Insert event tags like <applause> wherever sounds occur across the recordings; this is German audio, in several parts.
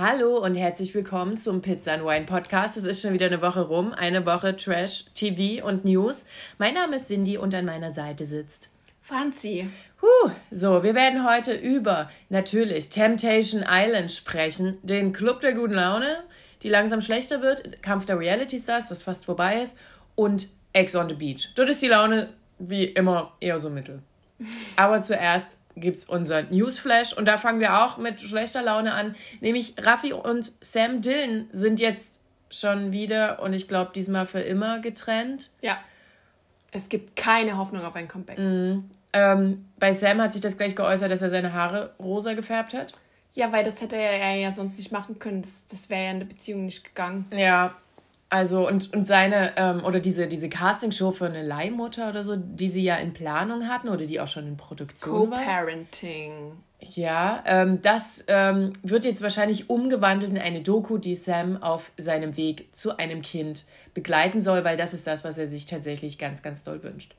Hallo und herzlich willkommen zum Pizza and Wine Podcast. Es ist schon wieder eine Woche rum, eine Woche Trash, TV und News. Mein Name ist Cindy und an meiner Seite sitzt Franzi. Huh, so, wir werden heute über natürlich Temptation Island sprechen, den Club der guten Laune, die langsam schlechter wird, Kampf der Reality Stars, das fast vorbei ist, und Ex on the Beach. Dort ist die Laune wie immer eher so mittel. <laughs> Aber zuerst gibt es unser Newsflash und da fangen wir auch mit schlechter Laune an. Nämlich Raffi und Sam Dillon sind jetzt schon wieder und ich glaube diesmal für immer getrennt. Ja. Es gibt keine Hoffnung auf ein Comeback. Mhm. Ähm, bei Sam hat sich das gleich geäußert, dass er seine Haare rosa gefärbt hat. Ja, weil das hätte er ja sonst nicht machen können. Das, das wäre ja in der Beziehung nicht gegangen. Ja, also und, und seine, ähm, oder diese, diese Castingshow für eine Leihmutter oder so, die sie ja in Planung hatten oder die auch schon in Produktion war. Co-Parenting. Ja, ähm, das ähm, wird jetzt wahrscheinlich umgewandelt in eine Doku, die Sam auf seinem Weg zu einem Kind begleiten soll, weil das ist das, was er sich tatsächlich ganz, ganz doll wünscht.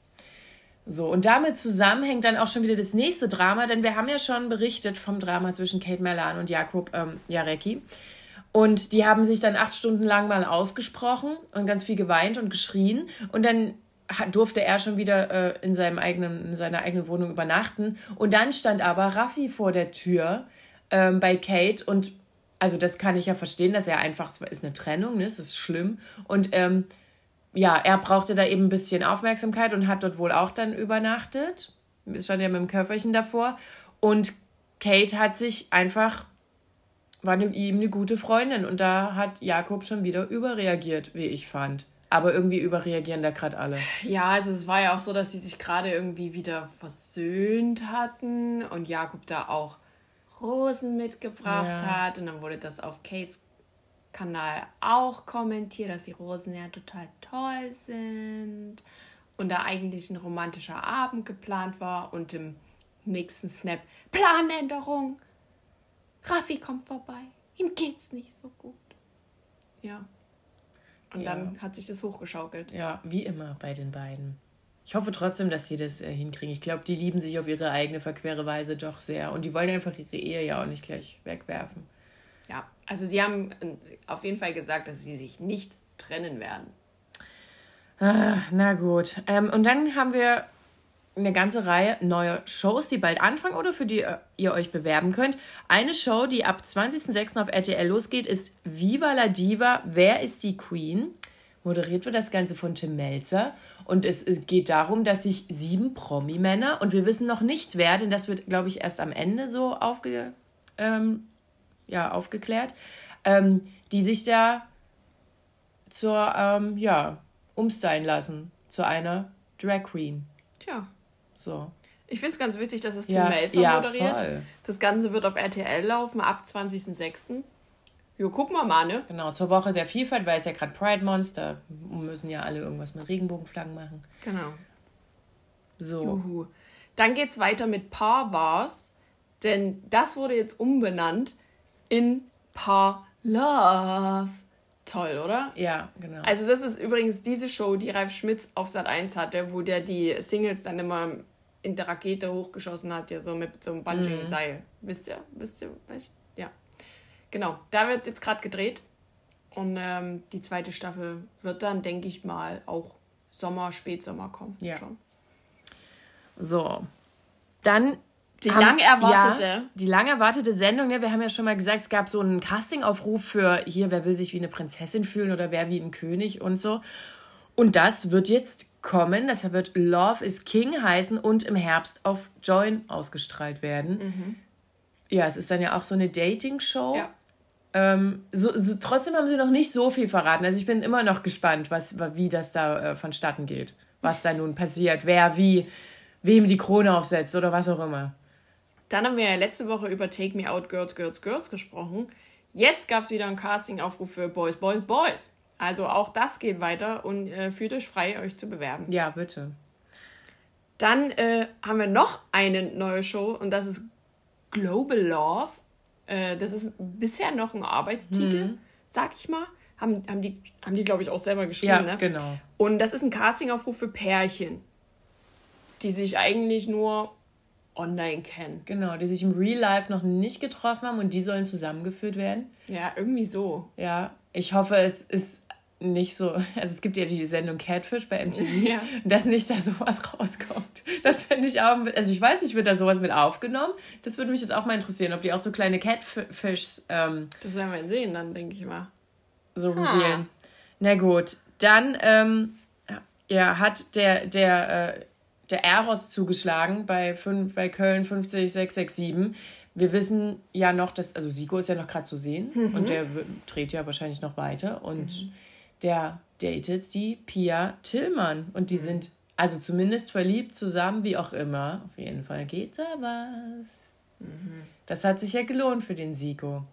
So, und damit zusammenhängt dann auch schon wieder das nächste Drama, denn wir haben ja schon berichtet vom Drama zwischen Kate Melan und Jakob ähm, Jarecki. Und die haben sich dann acht Stunden lang mal ausgesprochen und ganz viel geweint und geschrien. Und dann durfte er schon wieder äh, in, seinem eigenen, in seiner eigenen Wohnung übernachten. Und dann stand aber Raffi vor der Tür ähm, bei Kate und also das kann ich ja verstehen, dass er einfach, es ist eine Trennung, ne? es ist schlimm. Und ähm, ja, er brauchte da eben ein bisschen Aufmerksamkeit und hat dort wohl auch dann übernachtet. Stand ja mit dem Köfferchen davor. Und Kate hat sich einfach war ne, ihm eine gute Freundin und da hat Jakob schon wieder überreagiert, wie ich fand. Aber irgendwie überreagieren da gerade alle. Ja, also es war ja auch so, dass sie sich gerade irgendwie wieder versöhnt hatten und Jakob da auch Rosen mitgebracht ja. hat und dann wurde das auf Case Kanal auch kommentiert, dass die Rosen ja total toll sind und da eigentlich ein romantischer Abend geplant war und im nächsten Snap Planänderung Raffi kommt vorbei. Ihm geht's nicht so gut. Ja. Und ja. dann hat sich das hochgeschaukelt. Ja, wie immer bei den beiden. Ich hoffe trotzdem, dass sie das äh, hinkriegen. Ich glaube, die lieben sich auf ihre eigene verquere Weise doch sehr. Und die wollen einfach ihre Ehe ja auch nicht gleich wegwerfen. Ja, also sie haben äh, auf jeden Fall gesagt, dass sie sich nicht trennen werden. Ah, na gut. Ähm, und dann haben wir eine ganze Reihe neuer Shows, die bald anfangen oder für die äh, ihr euch bewerben könnt. Eine Show, die ab 20.06. auf RTL losgeht, ist Viva la Diva, Wer ist die Queen? Moderiert wird das Ganze von Tim Melzer. Und es, geht darum, dass sich sieben Promi-Männer, und wir wissen noch nicht wer, denn das wird, glaube ich, erst am Ende so aufge, ähm, ja, aufgeklärt, ähm, die sich da zur, ähm, ja, umstylen lassen zu einer Drag Queen. Tja. So. Ich finde es ganz witzig, dass es Tim ja, Melzer ja, moderiert. Voll. Das Ganze wird auf RTL laufen ab 20.06. Jo, gucken wir mal, ne? Genau, zur Woche der Vielfalt, weil es ja gerade Pride Monster müssen ja alle irgendwas mit Regenbogenflaggen machen. Genau. So. Juhu. Dann geht's weiter mit Paar Wars, denn das wurde jetzt umbenannt in Paar Love. Toll, oder? Ja, genau. Also das ist übrigens diese Show, die Ralf Schmitz auf Sat 1 hatte, wo der die Singles dann immer in der Rakete hochgeschossen hat, ja, so mit so einem Bungee-Seil. Mhm. Wisst ihr? Wisst ihr? Ja. Genau, da wird jetzt gerade gedreht. Und ähm, die zweite Staffel wird dann, denke ich mal, auch Sommer, Spätsommer kommen. Ja. Schon. So. Dann die lang erwartete. Ja, die lang erwartete Sendung, ja, wir haben ja schon mal gesagt, es gab so einen Castingaufruf für hier, wer will sich wie eine Prinzessin fühlen oder wer wie ein König und so. Und das wird jetzt kommen. Das wird Love is King heißen und im Herbst auf Join ausgestrahlt werden. Mhm. Ja, es ist dann ja auch so eine Dating-Show. Ja. Ähm, so, so, trotzdem haben sie noch nicht so viel verraten. Also ich bin immer noch gespannt, was, wie das da äh, vonstatten geht. Was da nun passiert, wer wie, wem die Krone aufsetzt oder was auch immer. Dann haben wir ja letzte Woche über Take Me Out Girls, Girls, Girls gesprochen. Jetzt gab es wieder einen Casting-Aufruf für Boys, Boys, Boys. Also auch das geht weiter und äh, fühlt euch frei, euch zu bewerben. Ja, bitte. Dann äh, haben wir noch eine neue Show und das ist Global Love. Äh, das ist bisher noch ein Arbeitstitel, mhm. sag ich mal. Haben, haben die, haben die glaube ich, auch selber geschrieben. Ja, ne? genau. Und das ist ein Castingaufruf für Pärchen, die sich eigentlich nur online kennen. Genau, die sich im Real Life noch nicht getroffen haben und die sollen zusammengeführt werden. Ja, irgendwie so. Ja, ich hoffe, es ist nicht so, also es gibt ja die Sendung Catfish bei MTV, ja. dass nicht da sowas <laughs> rauskommt. Das finde ich auch, also ich weiß nicht, wird da sowas mit aufgenommen? Das würde mich jetzt auch mal interessieren, ob die auch so kleine Catfishs. Ähm, das werden wir sehen, dann denke ich mal. So revealen. Na gut, dann ähm, ja, hat der, der, äh, der Eros zugeschlagen bei, fünf, bei Köln 50667. Wir wissen ja noch, dass, also Sigo ist ja noch gerade zu sehen mhm. und der dreht ja wahrscheinlich noch weiter und mhm. Der datet die Pia Tillmann und die mhm. sind also zumindest verliebt zusammen, wie auch immer. Auf jeden Fall geht da was. Mhm. Das hat sich ja gelohnt für den Sigo.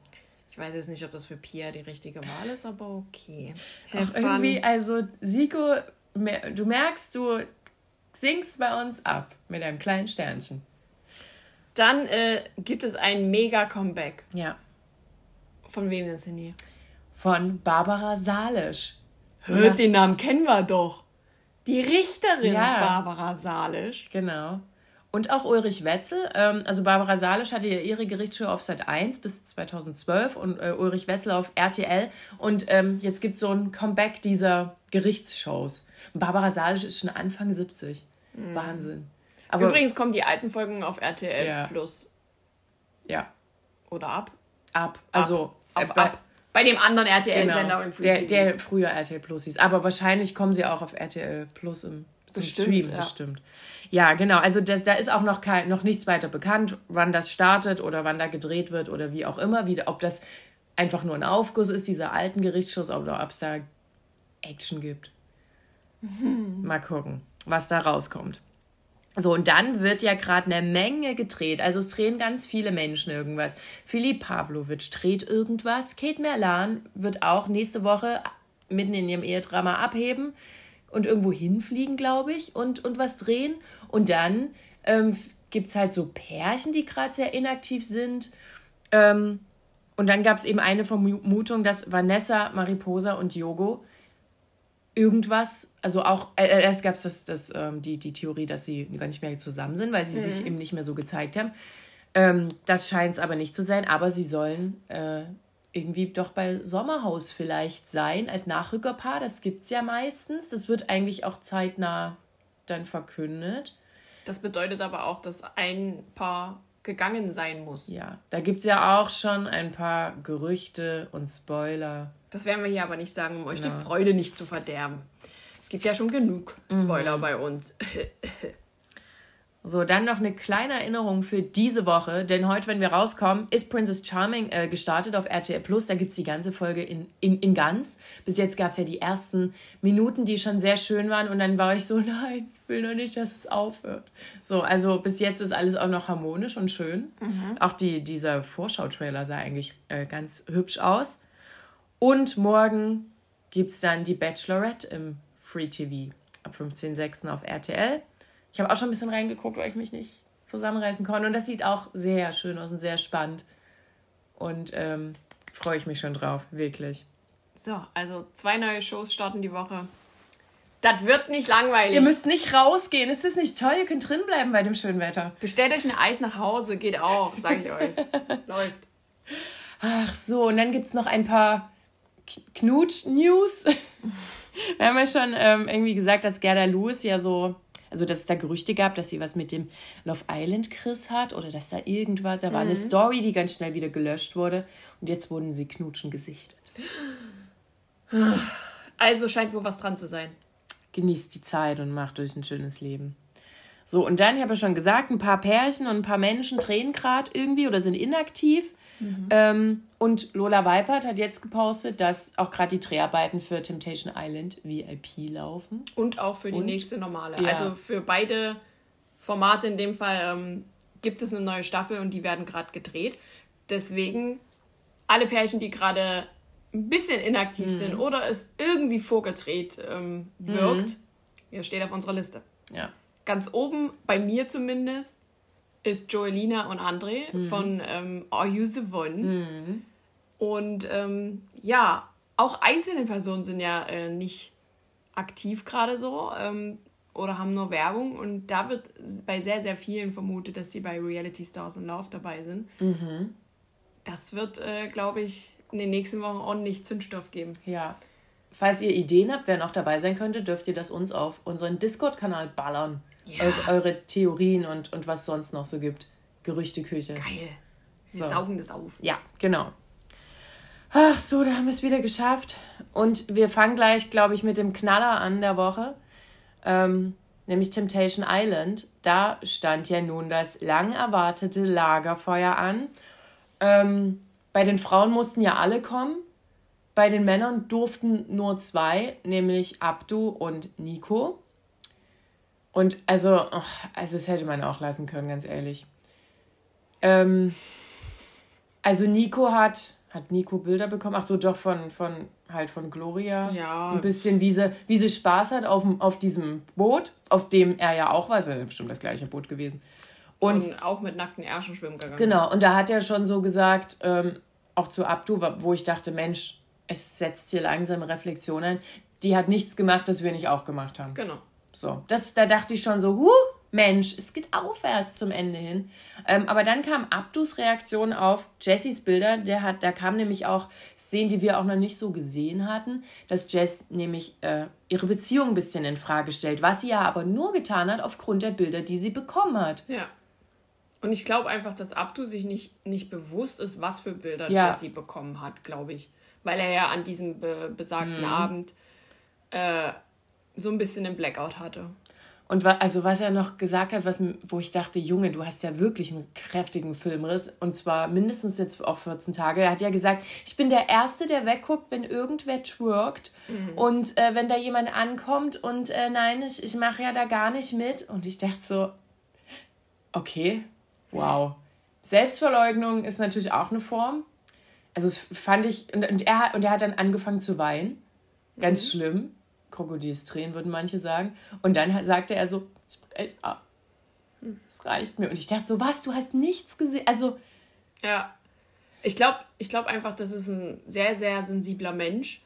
Ich weiß jetzt nicht, ob das für Pia die richtige Wahl ist, aber okay. Auch irgendwie, also Sigo, du merkst, du singst bei uns ab mit einem kleinen Sternchen. Dann äh, gibt es ein Mega-Comeback. Ja. Von wem denn, Cindy? Von Barbara Salisch. Hört, den Namen kennen wir doch. Die Richterin ja. Barbara Salisch. Genau. Und auch Ulrich Wetzel. Ähm, also Barbara Salisch hatte ja ihre Gerichtsshow auf Sat 1 bis 2012 und äh, Ulrich Wetzel auf RTL. Und ähm, jetzt gibt es so ein Comeback dieser Gerichtsshows. Barbara Salisch ist schon Anfang 70. Mhm. Wahnsinn. Aber Übrigens kommen die alten Folgen auf RTL ja. Plus. Ja. Oder ab? Ab. Also ab. Bei, ab. Bei dem anderen RTL-Sender genau, im der, der früher RTL Plus hieß. Aber wahrscheinlich kommen sie auch auf RTL Plus im zum bestimmt, Stream, ja. bestimmt. Ja, genau. Also das, da ist auch noch, kein, noch nichts weiter bekannt, wann das startet oder wann da gedreht wird oder wie auch immer. Wie, ob das einfach nur ein Aufguss ist, dieser alten Gerichtsschuss, oder ob es da Action gibt. Mhm. Mal gucken, was da rauskommt. So, und dann wird ja gerade eine Menge gedreht. Also es drehen ganz viele Menschen irgendwas. Philipp Pavlovic dreht irgendwas. Kate Merlan wird auch nächste Woche mitten in ihrem Ehedrama abheben und irgendwo hinfliegen, glaube ich, und, und was drehen. Und dann ähm, gibt es halt so Pärchen, die gerade sehr inaktiv sind. Ähm, und dann gab es eben eine Vermutung, dass Vanessa, Mariposa und Yogo irgendwas, also auch, äh, äh erst gab es das, das, ähm, die, die Theorie, dass sie gar nicht mehr zusammen sind, weil sie mhm. sich eben nicht mehr so gezeigt haben. Ähm, das scheint es aber nicht zu sein, aber sie sollen äh, irgendwie doch bei Sommerhaus vielleicht sein, als Nachrückerpaar. Das gibt es ja meistens. Das wird eigentlich auch zeitnah dann verkündet. Das bedeutet aber auch, dass ein Paar gegangen sein muss. Ja, da gibt es ja auch schon ein paar Gerüchte und Spoiler. Das werden wir hier aber nicht sagen, um euch genau. die Freude nicht zu verderben. Es gibt ja schon genug Spoiler mhm. bei uns. So, dann noch eine kleine Erinnerung für diese Woche, denn heute, wenn wir rauskommen, ist Princess Charming äh, gestartet auf RTL Plus. Da gibt es die ganze Folge in, in, in ganz. Bis jetzt gab es ja die ersten Minuten, die schon sehr schön waren und dann war ich so, <laughs> nein, ich will noch nicht, dass es aufhört. So, also bis jetzt ist alles auch noch harmonisch und schön. Mhm. Auch die, dieser Vorschau-Trailer sah eigentlich äh, ganz hübsch aus. Und morgen gibt es dann die Bachelorette im Free TV ab 15.06. auf RTL. Ich habe auch schon ein bisschen reingeguckt, weil ich mich nicht zusammenreißen konnte. Und das sieht auch sehr schön aus und sehr spannend. Und ähm, freue ich mich schon drauf, wirklich. So, also zwei neue Shows starten die Woche. Das wird nicht langweilig. Ihr müsst nicht rausgehen. Ist das nicht toll? Ihr könnt drin bleiben bei dem schönen Wetter. Bestellt euch ein Eis nach Hause, geht auch, sage ich euch. <laughs> Läuft. Ach so, und dann gibt es noch ein paar Knutsch-News. <laughs> Wir haben ja schon ähm, irgendwie gesagt, dass Gerda Lewis ja so also dass es da Gerüchte gab, dass sie was mit dem Love Island Chris hat oder dass da irgendwas, da war mhm. eine Story, die ganz schnell wieder gelöscht wurde und jetzt wurden sie knutschen gesichtet. <sighs> Also scheint wohl was dran zu sein. Genießt die Zeit und macht euch ein schönes Leben. So, und dann, ich habe ja schon gesagt, ein paar Pärchen und ein paar Menschen drehen gerade irgendwie oder sind inaktiv. Mhm. Ähm, und Lola Weipert hat jetzt gepostet, dass auch gerade die Dreharbeiten für Temptation Island VIP laufen. Und auch für die und, nächste normale. Ja. Also für beide Formate in dem Fall ähm, gibt es eine neue Staffel und die werden gerade gedreht. Deswegen alle Pärchen, die gerade ein bisschen inaktiv mhm. sind oder es irgendwie vorgedreht ähm, wirkt, mhm. ja, steht auf unserer Liste. Ja. Ganz oben, bei mir zumindest, ist Joelina und André mhm. von ähm, Are You the One? Mhm. Und ähm, ja, auch einzelne Personen sind ja äh, nicht aktiv gerade so ähm, oder haben nur Werbung. Und da wird bei sehr, sehr vielen vermutet, dass sie bei Reality Stars in Love dabei sind. Mhm. Das wird, äh, glaube ich, in den nächsten Wochen ordentlich Zündstoff geben. Ja. Falls ihr Ideen habt, wer noch dabei sein könnte, dürft ihr das uns auf unseren Discord-Kanal ballern. Ja. Eure, eure, Theorien und, und was sonst noch so gibt. Gerüchteküche. Geil. Wir so. saugen das auf. Ja, genau. Ach so, da haben wir es wieder geschafft. Und wir fangen gleich, glaube ich, mit dem Knaller an der Woche. Ähm, nämlich Temptation Island. Da stand ja nun das lang erwartete Lagerfeuer an. Ähm, bei den Frauen mussten ja alle kommen. Bei den Männern durften nur zwei, nämlich Abdu und Nico. Und also, also das hätte man auch lassen können, ganz ehrlich. Ähm, also Nico hat hat Nico Bilder bekommen? Ach so, doch von, von halt von Gloria. Ja. Ein bisschen, wie sie, wie sie Spaß hat auf, auf diesem Boot, auf dem er ja auch war. Es ist ja bestimmt das gleiche Boot gewesen. Und, und auch mit nackten Ärschen schwimmen gegangen. Genau, und da hat er schon so gesagt, ähm, auch zu Abdu, wo ich dachte, Mensch, es setzt hier langsam Reflexion ein. Die hat nichts gemacht, was wir nicht auch gemacht haben. Genau. So, das, da dachte ich schon so, huh, Mensch, es geht aufwärts zum Ende hin. Ähm, aber dann kam Abdus Reaktion auf Jessys Bilder. Der hat, da kam nämlich auch Szenen, die wir auch noch nicht so gesehen hatten, dass Jess nämlich äh, ihre Beziehung ein bisschen in Frage stellt, was sie ja aber nur getan hat aufgrund der Bilder, die sie bekommen hat. Ja. Und ich glaube einfach, dass Abdu sich nicht, nicht bewusst ist, was für Bilder ja. Jessie bekommen hat, glaube ich. Weil er ja an diesem be besagten mhm. Abend äh, so ein bisschen den Blackout hatte. Und also was er noch gesagt hat, was, wo ich dachte, Junge, du hast ja wirklich einen kräftigen Filmriss und zwar mindestens jetzt auch 14 Tage. Er hat ja gesagt, ich bin der Erste, der wegguckt, wenn irgendwer twerkt mhm. und äh, wenn da jemand ankommt und äh, nein, ich, ich mache ja da gar nicht mit. Und ich dachte so, okay, wow. Selbstverleugnung ist natürlich auch eine Form. Also das fand ich, und, und, er, und er hat dann angefangen zu weinen. Ganz mhm. schlimm. Krokodilstränen, würden manche sagen. Und dann sagte er so, ich brech ab. Es reicht mir. Und ich dachte so, was, du hast nichts gesehen? Also. Ja. Ich glaube ich glaub einfach, das ist ein sehr, sehr sensibler Mensch.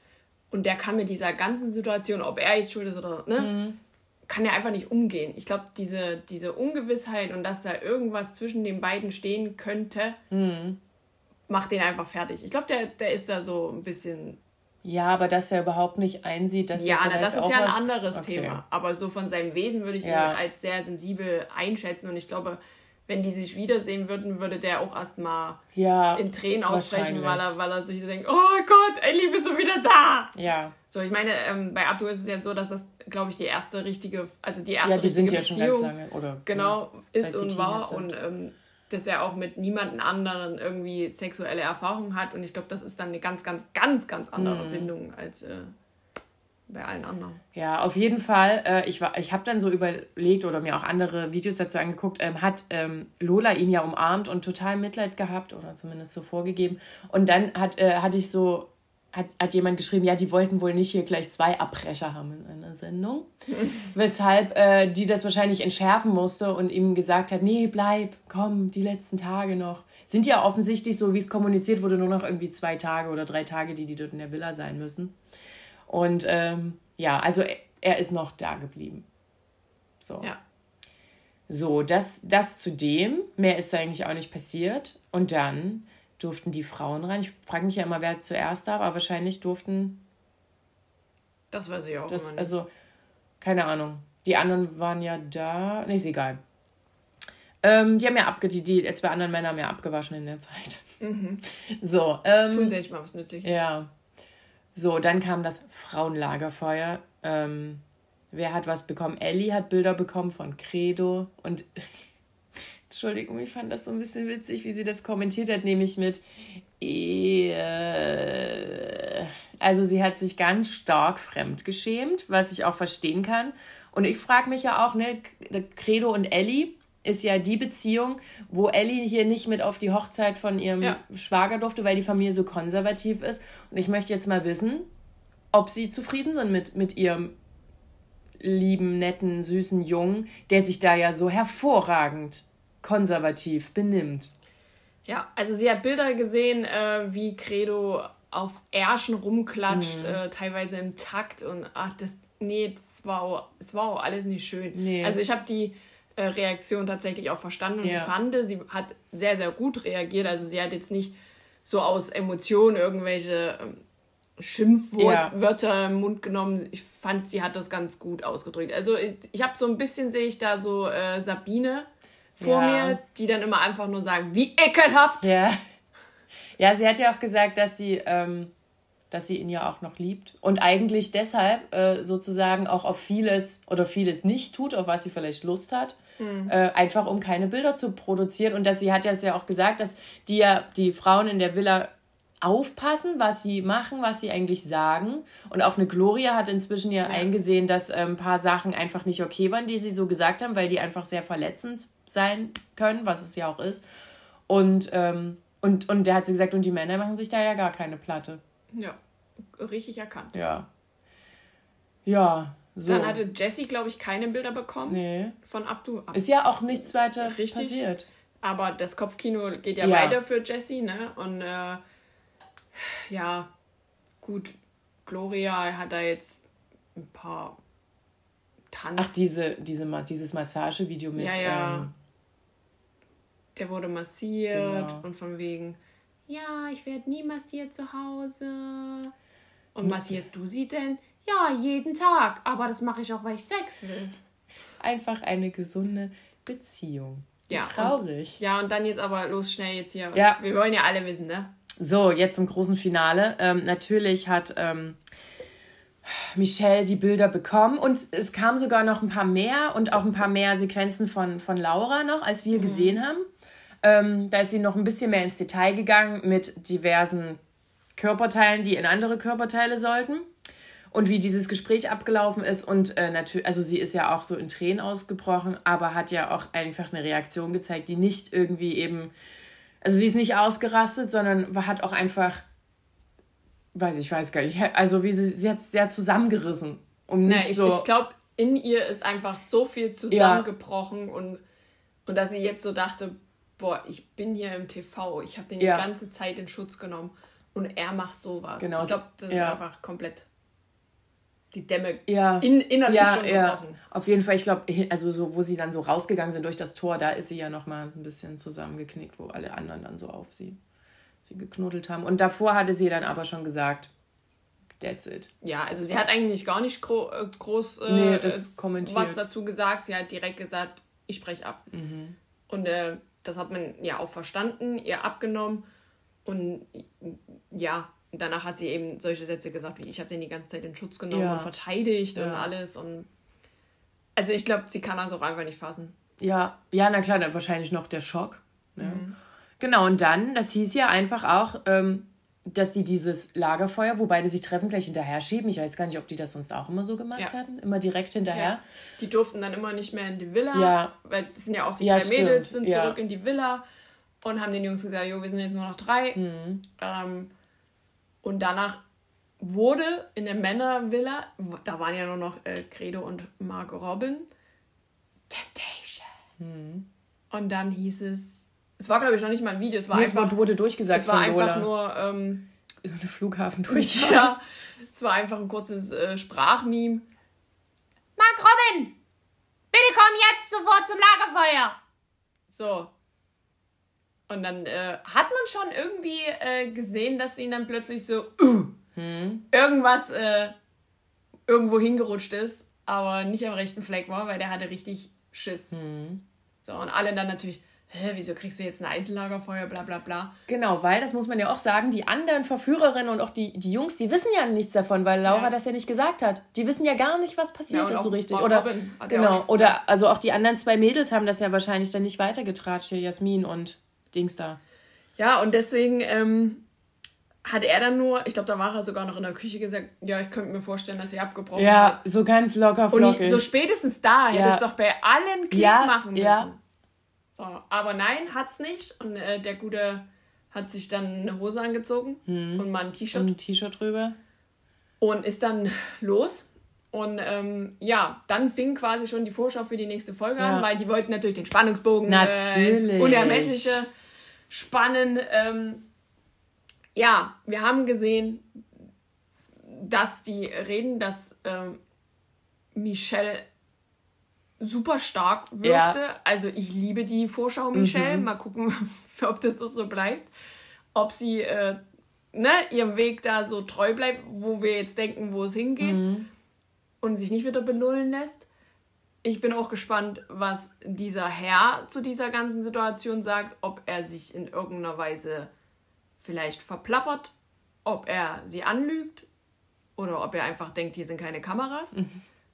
Und der kann mit dieser ganzen Situation, ob er jetzt schuld ist oder, ne, mhm. kann er einfach nicht umgehen. Ich glaube, diese, diese Ungewissheit und dass da irgendwas zwischen den beiden stehen könnte, mhm. macht den einfach fertig. Ich glaube, der, der ist da so ein bisschen ja, aber dass er überhaupt nicht einsieht, dass Ja, na, das ist ja ein anderes okay. Thema. Aber so von seinem Wesen würde ich ja. ihn als sehr sensibel einschätzen. Und ich glaube, wenn die sich wiedersehen würden, würde der auch erstmal ja, in Tränen ausbrechen, weil er, weil er sich denkt, oh Gott, ich bin so wieder da. Ja. So, ich meine, ähm, bei Abdu ist es ja so, dass das, glaube ich, die erste richtige, also die erste ja, die richtige sind ja Beziehung, schon ganz lange, oder genau, ist und war. Und ähm, dass er auch mit niemandem anderen irgendwie sexuelle Erfahrungen hat. Und ich glaube, das ist dann eine ganz, ganz, ganz, ganz andere mhm. Bindung als äh, bei allen anderen. Ja, auf jeden Fall. Äh, ich ich habe dann so überlegt oder mir auch andere Videos dazu angeguckt, ähm, hat ähm, Lola ihn ja umarmt und total Mitleid gehabt oder zumindest so vorgegeben. Und dann hat, äh, hatte ich so hat, hat jemand geschrieben, ja, die wollten wohl nicht hier gleich zwei Abbrecher haben in einer Sendung. <laughs> Weshalb äh, die das wahrscheinlich entschärfen musste und ihm gesagt hat, nee, bleib, komm, die letzten Tage noch. Sind ja offensichtlich so, wie es kommuniziert wurde, nur noch irgendwie zwei Tage oder drei Tage, die die dort in der Villa sein müssen. Und ähm, ja, also er, er ist noch da geblieben. So. Ja. So, das, das zu dem. Mehr ist da eigentlich auch nicht passiert. Und dann durften die Frauen rein. Ich frage mich ja immer, wer zuerst da war, aber wahrscheinlich durften. Das weiß ich auch das, immer nicht. Also, keine Ahnung. Die anderen waren ja da. Nee, ist egal. Ähm, die haben ja abge die, die zwei anderen Männer haben ja abgewaschen in der Zeit. Mhm. <laughs> So. Ähm, Tun sie echt mal was Nützliches. Ja. So, dann kam das Frauenlagerfeuer. Ähm, wer hat was bekommen? Ellie hat Bilder bekommen von Credo und Entschuldigung, ich fand das so ein bisschen witzig, wie sie das kommentiert hat, nämlich mit, äh, also sie hat sich ganz stark fremdgeschämt, was ich auch verstehen kann. Und ich frage mich ja auch, ne, Credo und Ellie, ist ja die Beziehung, wo Ellie hier nicht mit auf die Hochzeit von ihrem ja. Schwager durfte, weil die Familie so konservativ ist. Und ich möchte jetzt mal wissen, ob sie zufrieden sind mit, mit ihrem lieben, netten, süßen Jungen, der sich da ja so hervorragend konservativ benimmt. Ja, also sie hat Bilder gesehen, äh, wie Credo auf Ärschen rumklatscht, mhm. äh, teilweise im Takt und ach, das, nee, das war, das war auch alles nicht schön. Nee. Also ich habe die äh, Reaktion tatsächlich auch verstanden und ja. fand, sie hat sehr, sehr gut reagiert. Also sie hat jetzt nicht so aus Emotionen irgendwelche ähm, Schimpfwörter ja. im Mund genommen. Ich fand, sie hat das ganz gut ausgedrückt. Also ich, ich habe so ein bisschen, sehe ich da so äh, Sabine vor ja. mir, die dann immer einfach nur sagen, wie ekelhaft. Ja. Ja, sie hat ja auch gesagt, dass sie, ähm, dass sie ihn ja auch noch liebt und eigentlich deshalb äh, sozusagen auch auf vieles oder vieles nicht tut, auf was sie vielleicht Lust hat. Mhm. Äh, einfach um keine Bilder zu produzieren. Und dass sie hat ja auch gesagt, dass die ja die Frauen in der Villa aufpassen, was sie machen, was sie eigentlich sagen. Und auch eine Gloria hat inzwischen ja, ja. eingesehen, dass ein paar Sachen einfach nicht okay waren, die sie so gesagt haben, weil die einfach sehr verletzend sein können, was es ja auch ist. Und, ähm, und, und der hat sie gesagt, und die Männer machen sich da ja gar keine Platte. Ja, richtig erkannt. Ja. Ja. So. Dann hatte Jessie, glaube ich, keine Bilder bekommen. Nee. Von Abdu. Ist ja auch nichts weiter Richtig. passiert. Aber das Kopfkino geht ja, ja. weiter für Jessie, ne? Und äh, ja, gut, Gloria hat da jetzt ein paar Tanz. Ach, diese, diese, dieses Massagevideo mit. Ja, ja. Ähm, der wurde massiert genau. und von wegen, ja, ich werde nie massiert zu Hause. Und massierst du sie denn? Ja, jeden Tag. Aber das mache ich auch, weil ich Sex will. Einfach eine gesunde Beziehung. Ja. Traurig. Und, ja, und dann jetzt aber los schnell jetzt hier. Ja. Wir wollen ja alle wissen, ne? So, jetzt zum großen Finale. Ähm, natürlich hat ähm, Michelle die Bilder bekommen und es kam sogar noch ein paar mehr und auch ein paar mehr Sequenzen von, von Laura noch, als wir mhm. gesehen haben. Ähm, da ist sie noch ein bisschen mehr ins Detail gegangen mit diversen Körperteilen, die in andere Körperteile sollten. Und wie dieses Gespräch abgelaufen ist. Und äh, natürlich, also sie ist ja auch so in Tränen ausgebrochen, aber hat ja auch einfach eine Reaktion gezeigt, die nicht irgendwie eben also sie ist nicht ausgerastet, sondern hat auch einfach, weiß ich, weiß gar nicht, also wie sie, sie hat sehr zusammengerissen. Um nicht nee, ich, so ich glaube, in ihr ist einfach so viel zusammengebrochen ja. und, und dass sie jetzt so dachte, boah, ich bin hier im TV, ich habe den ja. die ganze Zeit in Schutz genommen und er macht sowas. Genau. Ich glaube, das ja. ist einfach komplett die Dämme ja. in, innerlich ja, schon gebrochen. Ja. Auf jeden Fall, ich glaube, also so, wo sie dann so rausgegangen sind durch das Tor, da ist sie ja nochmal ein bisschen zusammengeknickt, wo alle anderen dann so auf sie, sie geknuddelt haben. Und davor hatte sie dann aber schon gesagt, that's it. Ja, also das sie hat eigentlich gar nicht gro äh, groß äh, nee, das kommentiert. was dazu gesagt. Sie hat direkt gesagt, ich spreche ab. Mhm. Und äh, das hat man ja auch verstanden, ihr abgenommen. Und ja, danach hat sie eben solche Sätze gesagt, wie ich habe den die ganze Zeit in Schutz genommen ja. und verteidigt ja. und alles. Und also ich glaube, sie kann das auch einfach nicht fassen. Ja, ja, na klar, dann wahrscheinlich noch der Schock. Ne? Mhm. Genau, und dann, das hieß ja einfach auch, ähm, dass die dieses Lagerfeuer, wo beide sich treffen, gleich hinterher schieben. Ich weiß gar nicht, ob die das sonst auch immer so gemacht ja. hatten. Immer direkt hinterher. Ja. Die durften dann immer nicht mehr in die Villa. Ja. Weil das sind ja auch die ja, drei stimmt. Mädels, sind zurück in die Villa und haben den Jungs gesagt, jo, wir sind jetzt nur noch drei. Mhm. Ähm, und danach wurde in der Männervilla, da waren ja nur noch äh, Credo und Margot Robin, Temptation. Mhm. Und dann hieß es, es war glaube ich noch nicht mal ein Video, es war nee, einfach, es wurde durchgesagt. Es war einfach nur ähm, so eine Flughafen durch. <laughs> Ja, es war einfach ein kurzes äh, Sprachmeme. Mark Robin, bitte komm jetzt sofort zum Lagerfeuer. So, und dann äh, hat man schon irgendwie äh, gesehen, dass sie ihn dann plötzlich so uh, hm. irgendwas äh, irgendwo hingerutscht ist, aber nicht am rechten Fleck war, weil der hatte richtig Schiss. Hm. So, und alle dann natürlich, Hä, wieso kriegst du jetzt ein Einzellagerfeuer, bla bla bla. Genau, weil, das muss man ja auch sagen, die anderen Verführerinnen und auch die, die Jungs, die wissen ja nichts davon, weil Laura ja. das ja nicht gesagt hat. Die wissen ja gar nicht, was passiert ja, ist so richtig. Oder, Robin genau, oder also auch die anderen zwei Mädels haben das ja wahrscheinlich dann nicht weitergetratscht, Jasmin und Dings da. Ja, und deswegen ähm, hat er dann nur, ich glaube, da war er sogar noch in der Küche gesagt, ja, ich könnte mir vorstellen, dass sie abgebrochen ja, hat. Ja, so ganz locker flockig. Und so spätestens da ja. hätte es doch bei allen Klick ja, machen müssen. Ja. So, aber nein, hat's nicht. Und äh, der Gute hat sich dann eine Hose angezogen Mhm. und mal ein T-Shirt Und ein T-Shirt drüber. und ist dann los. Und ähm, ja, dann fing quasi schon die Vorschau für die nächste Folge Ja. an, weil die wollten natürlich den Spannungsbogen Natürlich. Äh, ins Unermessliche spannen. Ähm, ja, wir haben gesehen, dass die reden, dass ähm, Michelle super stark wirkte. Also ich liebe die Vorschau Michelle. Mal gucken, <laughs> ob das so, bleibt. Ob sie äh, ne, ihrem Weg da so treu bleibt, wo wir jetzt denken, wo es hingeht und sich nicht wieder belullen lässt. Ich bin auch gespannt, was dieser Herr zu dieser ganzen Situation sagt, ob er sich in irgendeiner Weise vielleicht verplappert, ob er sie anlügt oder ob er einfach denkt, hier sind keine Kameras.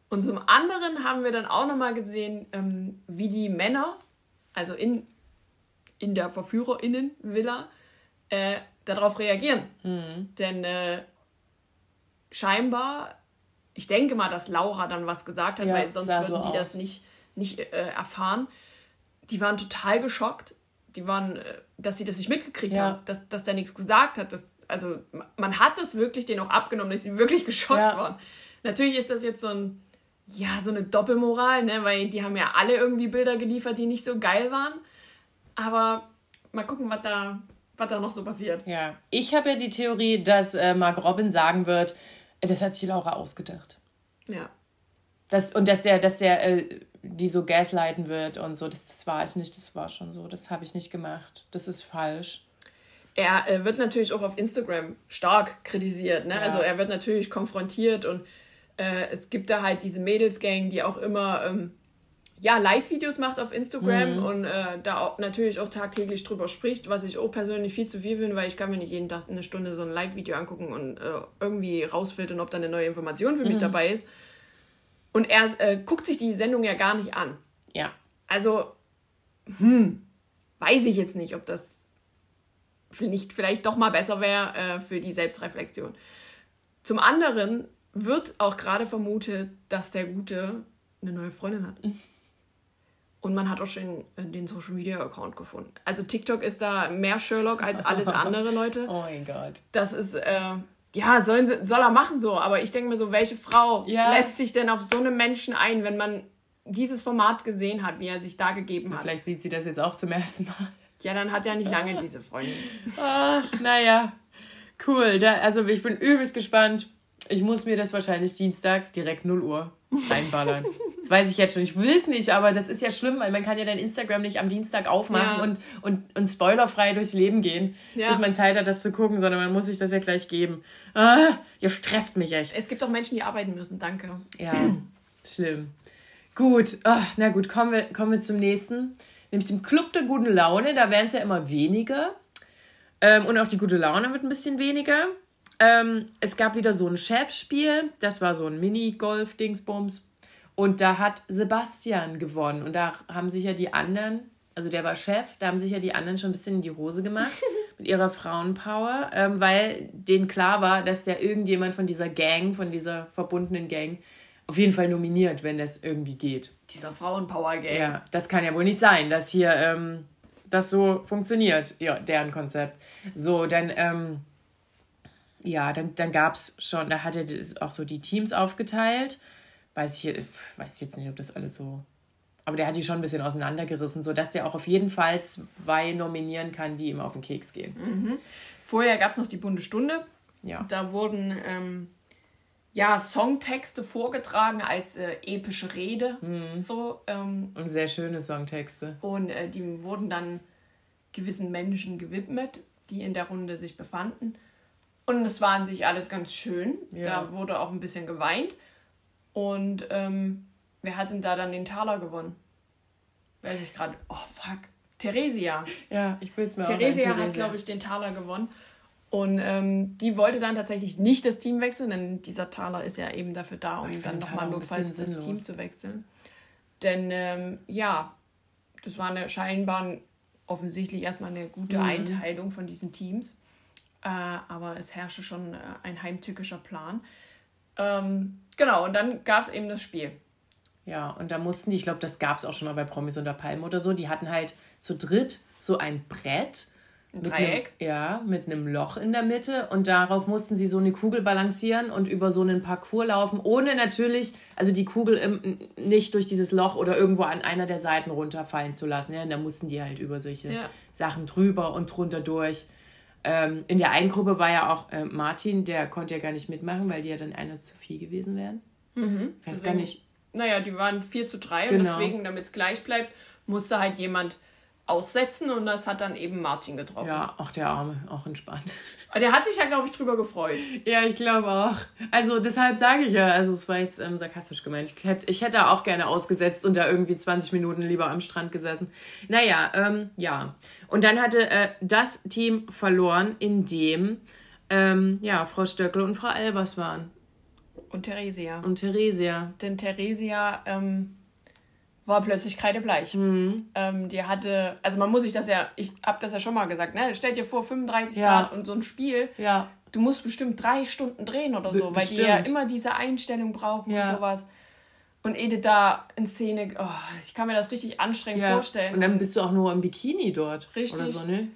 Und zum anderen haben wir dann auch nochmal gesehen, ähm, wie die Männer, also in, in der Verführerinnen-Villa, äh, darauf reagieren. Denn äh, scheinbar, ich denke mal, dass Laura dann was gesagt hat, Ja, weil sonst würden so die das aus. nicht, nicht äh, erfahren. Die waren total geschockt. Die waren, äh, dass sie das nicht mitgekriegt Ja. haben, dass, dass der nichts gesagt hat. Das, also ma- man hat das wirklich denen auch abgenommen, dass sie wirklich <laughs> geschockt Ja. waren. Natürlich ist das jetzt so ein, ja, so eine Doppelmoral, ne? weil die haben ja alle irgendwie Bilder geliefert, die nicht so geil waren. Aber mal gucken, was da, was da noch so passiert. Ja. Ich habe ja die Theorie, dass äh, Mark Robin sagen wird, das hat sich Laura ausgedacht. Ja. Das, und dass der, dass der äh, die so gaslighten wird und so, das, das war ich nicht, das war schon so, das habe ich nicht gemacht. Das ist falsch. Er äh, wird natürlich auch auf Instagram stark kritisiert. Ne? Ja. Also er wird natürlich konfrontiert und äh, es gibt da halt diese Mädelsgang, die auch immer ähm, ja, Live-Videos macht auf Instagram und äh, da auch, natürlich auch tagtäglich drüber spricht, was ich auch persönlich viel zu viel finde, weil ich kann mir nicht jeden Tag eine Stunde so ein Live-Video angucken und äh, irgendwie rausfiltern, ob da eine neue Information für mich dabei ist. Und er äh, guckt sich die Sendung ja gar nicht an. Ja. Also, hm, weiß ich jetzt nicht, ob das nicht vielleicht doch mal besser wäre äh, für die Selbstreflexion. Zum anderen wird auch gerade vermutet, dass der Gute eine neue Freundin hat. <laughs> Und man hat auch schon den Social Media Account gefunden. Also TikTok ist da mehr Sherlock als alles andere, <laughs> Leute. Oh mein Gott. Das ist, äh, ja, sollen sie, soll er machen so. Aber ich denke mir so, welche Frau Ja. lässt sich denn auf so einen Menschen ein, wenn man dieses Format gesehen hat, wie er sich da gegeben hat? Vielleicht sieht sie das jetzt auch zum ersten Mal. Ja, dann hat er nicht lange <laughs> diese Freundin. Ach, naja. Cool. Da, also ich bin übelst gespannt. Ich muss mir das wahrscheinlich Dienstag direkt 0 Uhr reinballern. Das weiß ich jetzt schon. Ich will es nicht, aber das ist ja schlimm, weil man kann ja dein Instagram nicht am Dienstag aufmachen Ja. und, und, und spoilerfrei durchs Leben gehen, Ja. bis man Zeit hat, das zu gucken, sondern man muss sich das ja gleich geben. Ah, ihr stresst mich echt. Es gibt auch Menschen, die arbeiten müssen, danke. Ja, schlimm. Gut, ach, na gut, kommen wir, kommen wir zum nächsten. Nämlich dem Club der guten Laune. Da werden es ja immer weniger. Ähm, und auch die gute Laune wird ein bisschen weniger. Ähm, es gab wieder so ein Chefspiel. Das war so ein Mini-Golf-Dingsbums. Und da hat Sebastian gewonnen. Und da haben sich ja die anderen, also der war Chef, da haben sich ja die anderen schon ein bisschen in die Hose gemacht <laughs> mit ihrer Frauenpower, ähm, weil denen klar war, dass der irgendjemand von dieser Gang, von dieser verbundenen Gang, auf jeden Fall nominiert, wenn das irgendwie geht. Dieser Frauenpower-Gang. Ja, das kann ja wohl nicht sein, dass hier ähm, das so funktioniert, ja, deren Konzept. So, dann, ähm, ja, dann, dann gab es schon, da hat er auch so die Teams aufgeteilt. Weiß ich, weiß jetzt nicht, ob das alles so. Aber der hat die schon ein bisschen auseinandergerissen, sodass der auch auf jeden Fall zwei nominieren kann, die ihm auf den Keks gehen. Vorher gab es noch die bunte Stunde. Ja. Da wurden ähm, ja, Songtexte vorgetragen als äh, epische Rede. So, ähm, Und sehr schöne Songtexte. und äh, die wurden dann gewissen Menschen gewidmet, die in der Runde sich befanden. Und es war an sich alles ganz schön. Ja. Da wurde auch ein bisschen geweint. Und ähm, wer hat denn da dann den Taler gewonnen? Weiß ich gerade. Oh, fuck. Theresia. Ja, ich will es mir Theresia auch hat, glaube ich, den Taler gewonnen. Und ähm, die wollte dann tatsächlich nicht das Team wechseln, denn dieser Taler ist ja eben dafür da, um dann nochmal notfalls das Team zu wechseln. Denn ähm, ja, das war eine scheinbar offensichtlich erstmal eine gute Mhm. Einteilung von diesen Teams. Äh, aber es herrsche schon äh, ein heimtückischer Plan. Ähm, genau, und dann gab es eben das Spiel. Ja, und da mussten die, ich glaube, das gab es auch schon mal bei Promis unter Palmen oder so, die hatten halt zu dritt so ein Brett. Ein Dreieck? Einem, ja, mit einem Loch in der Mitte und darauf mussten sie so eine Kugel balancieren und über so einen Parcours laufen, ohne natürlich, also die Kugel im, nicht durch dieses Loch oder irgendwo an einer der Seiten runterfallen zu lassen. Ja, und da mussten die halt über solche ja. Sachen drüber und drunter durch. Ähm, in der einen Gruppe war ja auch äh, Martin, der konnte ja gar nicht mitmachen, weil die ja dann einer zu viel gewesen wären. Mhm. Ich weiß deswegen, gar nicht. Naja, die waren 4 zu 3 genau. und deswegen, damit es gleich bleibt, musste halt jemand aussetzen und das hat dann eben Martin getroffen. Ja, auch der Arme, auch entspannt. Der hat sich ja, glaube ich, drüber gefreut. Ja, ich glaube auch. Also deshalb sage ich ja, also es war jetzt ähm, sarkastisch gemeint. Ich hätte, ich hätte auch gerne ausgesetzt und da irgendwie 20 Minuten lieber am Strand gesessen. Naja, ähm, ja. Und dann hatte äh, das Team verloren, in dem ähm, ja, Frau Stöckel und Frau Elbers waren. Und Theresia. Und Theresia. Denn Theresia ähm, war plötzlich kreidebleich. Mhm. Ähm, die hatte, also man muss sich das ja, ich habe das ja schon mal gesagt, ne? Stell dir vor, 35 ja. Grad und so ein Spiel. Ja. Du musst bestimmt drei Stunden drehen oder so, Be weil die ja immer diese Einstellung brauchen ja. und sowas. Und Edith da in Szene, oh, ich kann mir das richtig anstrengend ja. vorstellen. Und dann bist du auch nur im Bikini dort. Richtig. Oder so, ne?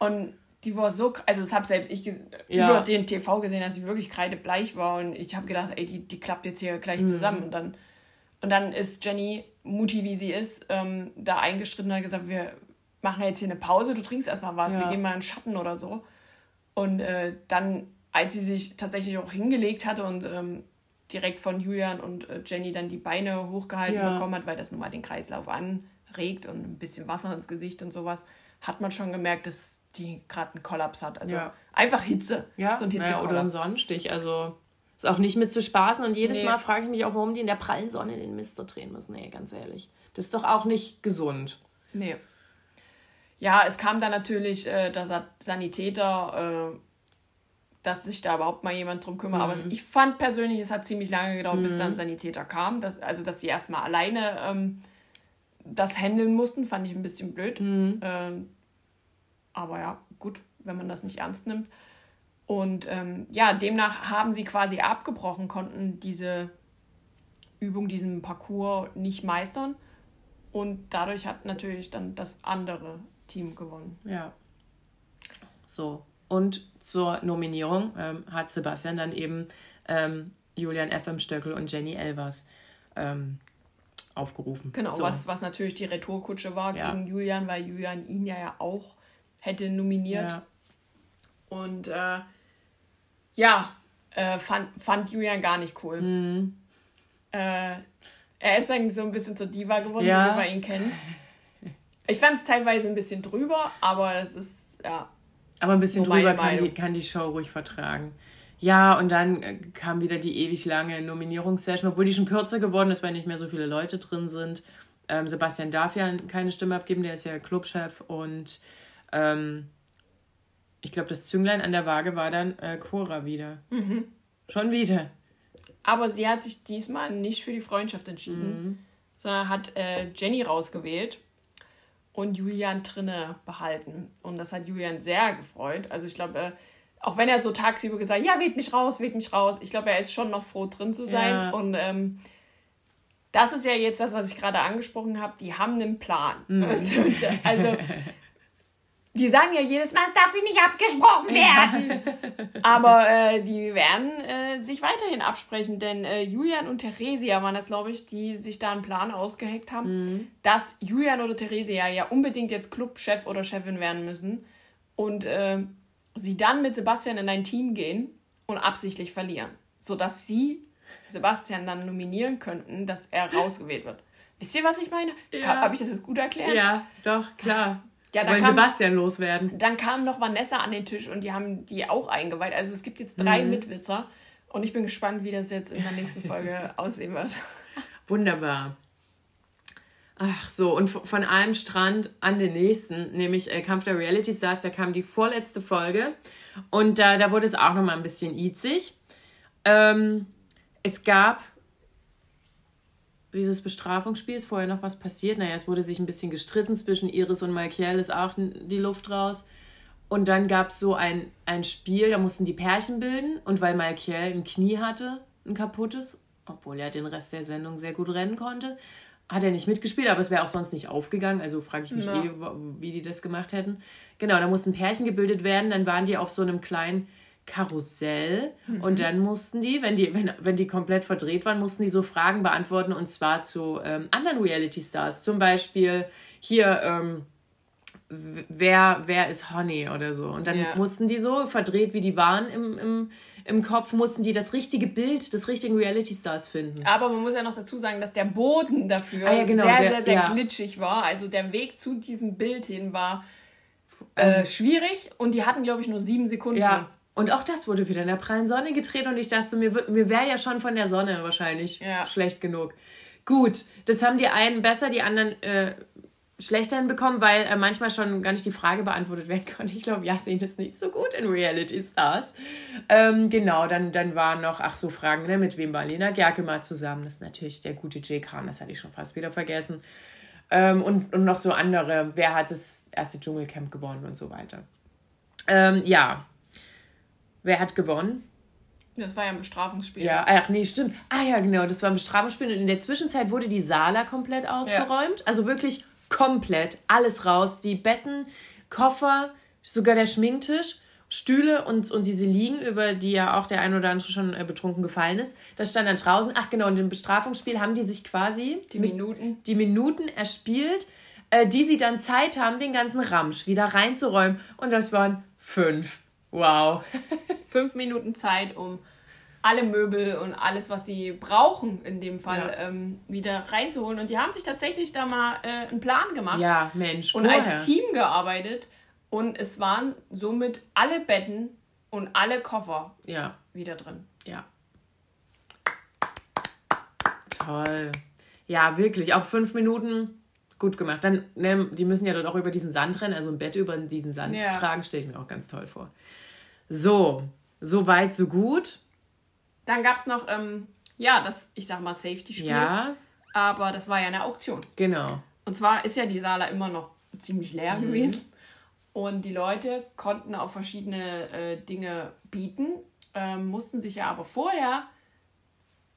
Und die war so, also das habe selbst ich ja. über den TV gesehen, dass sie wirklich kreidebleich war. Und ich habe gedacht, ey, die, die klappt jetzt hier gleich mhm. zusammen. Und dann, und dann ist Jenny mutig wie sie ist, ähm, da eingestritten und hat gesagt, wir machen jetzt hier eine Pause, du trinkst erstmal was, ja. wir gehen mal in den Schatten oder so. Und äh, dann, als sie sich tatsächlich auch hingelegt hatte und ähm, direkt von Julian und äh, Jenny dann die Beine hochgehalten ja. bekommen hat, weil das nun mal den Kreislauf anregt und ein bisschen Wasser ins Gesicht und sowas, hat man schon gemerkt, dass die gerade einen Kollaps hat. Also ja. einfach Hitze. Ja, so ein Hitze naja, oder ein Sonnenstich. Also ist auch nicht mit zu spaßen. Und jedes nee. Mal frage ich mich auch, warum die in der prallen Sonne den Mister drehen müssen. Nee, ganz ehrlich. Das ist doch auch nicht gesund. Nee. Ja, es kam dann natürlich äh, der Sanitäter, äh, dass sich da überhaupt mal jemand drum kümmert. Mhm. Aber ich fand persönlich, es hat ziemlich lange gedauert, mhm. bis dann ein Sanitäter kam. Dass, also, dass sie erstmal alleine ähm, das handeln mussten, fand ich ein bisschen blöd. Mhm. Ähm, aber ja, gut, wenn man das nicht ernst nimmt. Und ähm, ja, demnach haben sie quasi abgebrochen, konnten diese Übung, diesen Parcours nicht meistern. Und dadurch hat natürlich dann das andere Team gewonnen. Ja. So. Und zur Nominierung ähm, hat Sebastian dann eben ähm, Julian F.M. Stöckel und Jenny Elvers ähm, aufgerufen. Genau, so. was, was natürlich die Retourkutsche war ja. gegen Julian, weil Julian ihn ja, ja auch hätte nominiert. Ja. Und äh, ja, äh, fand, fand Julian gar nicht cool. Mhm. Äh, er ist dann so ein bisschen zur Diva geworden, ja. so wie man ihn kennt. Ich fand es teilweise ein bisschen drüber, aber es ist, ja. Aber ein bisschen drüber kann die, kann die Show ruhig vertragen. Ja, und dann äh, kam wieder die ewig lange Nominierungssession, obwohl die schon kürzer geworden ist, weil nicht mehr so viele Leute drin sind. Ähm, Sebastian darf ja keine Stimme abgeben, der ist ja Clubchef und ähm, ich glaube, das Zünglein an der Waage war dann äh, Cora wieder. Mhm. Schon wieder. Aber sie hat sich diesmal nicht für die Freundschaft entschieden, mhm. sondern hat äh, Jenny rausgewählt und Julian drinne behalten. Und das hat Julian sehr gefreut. Also ich glaube, äh, auch wenn er so tagsüber gesagt hat, ja, wählt mich raus, wählt mich raus, ich glaube, er ist schon noch froh drin zu sein. Ja. Und ähm, das ist ja jetzt das, was ich gerade angesprochen habe. Die haben einen Plan. Mhm. <laughs> also die sagen ja jedes Mal, es darf sich nicht abgesprochen werden. <laughs> Aber äh, die werden äh, sich weiterhin absprechen, denn äh, Julian und Theresia waren das, glaube ich, die sich da einen Plan ausgeheckt haben, mhm. dass Julian oder Theresia ja unbedingt jetzt Clubchef oder Chefin werden müssen und äh, sie dann mit Sebastian in ein Team gehen und absichtlich verlieren, sodass sie Sebastian dann nominieren könnten, dass er rausgewählt wird. Wisst ihr, was ich meine? Ja. Habe ich das jetzt gut erklärt? Ja, doch, klar. Ja, Wollen kam, Sebastian loswerden. Dann kam noch Vanessa an den Tisch und die haben die auch eingeweiht. Also es gibt jetzt drei mhm. Mitwisser und ich bin gespannt, wie das jetzt in der nächsten Folge <laughs> aussehen wird. Wunderbar. Ach so, und von einem Strand an den nächsten, nämlich äh, Kampf der Reality Stars, da kam die vorletzte Folge und da, da wurde es auch nochmal ein bisschen itzig. Ähm, es gab dieses Bestrafungsspiel ist vorher noch was passiert. Naja, es wurde sich ein bisschen gestritten zwischen Iris und Malkiel, ist auch die Luft raus. Und dann gab es so ein, ein Spiel, da mussten die Pärchen bilden. Und weil Malkiel ein Knie hatte, ein kaputtes, obwohl er den Rest der Sendung sehr gut rennen konnte. Hat er nicht mitgespielt, aber es wäre auch sonst nicht aufgegangen. Also frage ich mich ja. eh, wie die das gemacht hätten. Genau, da mussten Pärchen gebildet werden. Dann waren die auf so einem kleinen Karussell. Mhm. Und dann mussten die, wenn die, wenn, wenn die komplett verdreht waren, mussten die so Fragen beantworten und zwar zu ähm, anderen Reality-Stars. Zum Beispiel hier, ähm, wer, wer ist Honey oder so. Und dann ja. mussten die so, verdreht wie die waren im, im, im Kopf, mussten die das richtige Bild des richtigen Reality-Stars finden. Aber man muss ja noch dazu sagen, dass der Boden dafür ah, ja, genau, sehr, der, sehr, sehr ja. glitschig war. Also der Weg zu diesem Bild hin war äh, ähm. schwierig und die hatten, glaube ich, nur sieben Sekunden. Ja. Und auch das wurde wieder in der prallen Sonne gedreht und ich dachte, mir, mir wäre ja schon von der Sonne wahrscheinlich ja. schlecht genug. Gut, das haben die einen besser, die anderen äh, schlechter hinbekommen, weil äh, manchmal schon gar nicht die Frage beantwortet werden <laughs> konnte. Ich glaube, Yasin ist nicht so gut in Reality Stars. Ähm, genau, dann, dann waren noch, ach so, Fragen, ne, mit wem war Lena Gerke mal zusammen? Das ist natürlich der gute Jay Khan, das hatte ich schon fast wieder vergessen. Ähm, und, und noch so andere, wer hat das erste Dschungelcamp gewonnen und so weiter. Ähm, ja, wer hat gewonnen? Das war ja ein Bestrafungsspiel. Ja, ach nee, stimmt. Ah ja, genau, das war ein Bestrafungsspiel. Und in der Zwischenzeit wurde die Sala komplett ausgeräumt. Ja. Also wirklich komplett alles raus. Die Betten, Koffer, sogar der Schminktisch, Stühle und, und diese Liegen, über die ja auch der ein oder andere schon äh, betrunken gefallen ist. Das stand dann draußen. Ach genau, in dem Bestrafungsspiel haben die sich quasi die Minuten, die Minuten erspielt, äh, die sie dann Zeit haben, den ganzen Ramsch wieder reinzuräumen. Und das waren fünf. Wow. <laughs> fünf Minuten Zeit, um alle Möbel und alles, was sie brauchen, in dem Fall, ja. ähm, wieder reinzuholen. Und die haben sich tatsächlich da mal äh, einen Plan gemacht. Ja, Mensch. Und vorher. als Team gearbeitet. Und es waren somit alle Betten und alle Koffer ja. wieder drin. Ja. Toll. Ja, wirklich. Auch fünf Minuten gut gemacht. Dann, ne, die müssen ja dort auch über diesen Sand rennen, also ein Bett über diesen Sand ja. tragen, stelle ich mir auch ganz toll vor. So, so weit, so gut. Dann gab es noch, ähm, ja, das, ich sag mal, Safety-Spiel. Ja. Aber das war ja eine Auktion. Genau. Und zwar ist ja die Sala immer noch ziemlich leer mhm. gewesen. Und die Leute konnten auch verschiedene äh, Dinge bieten, ähm, mussten sich ja aber vorher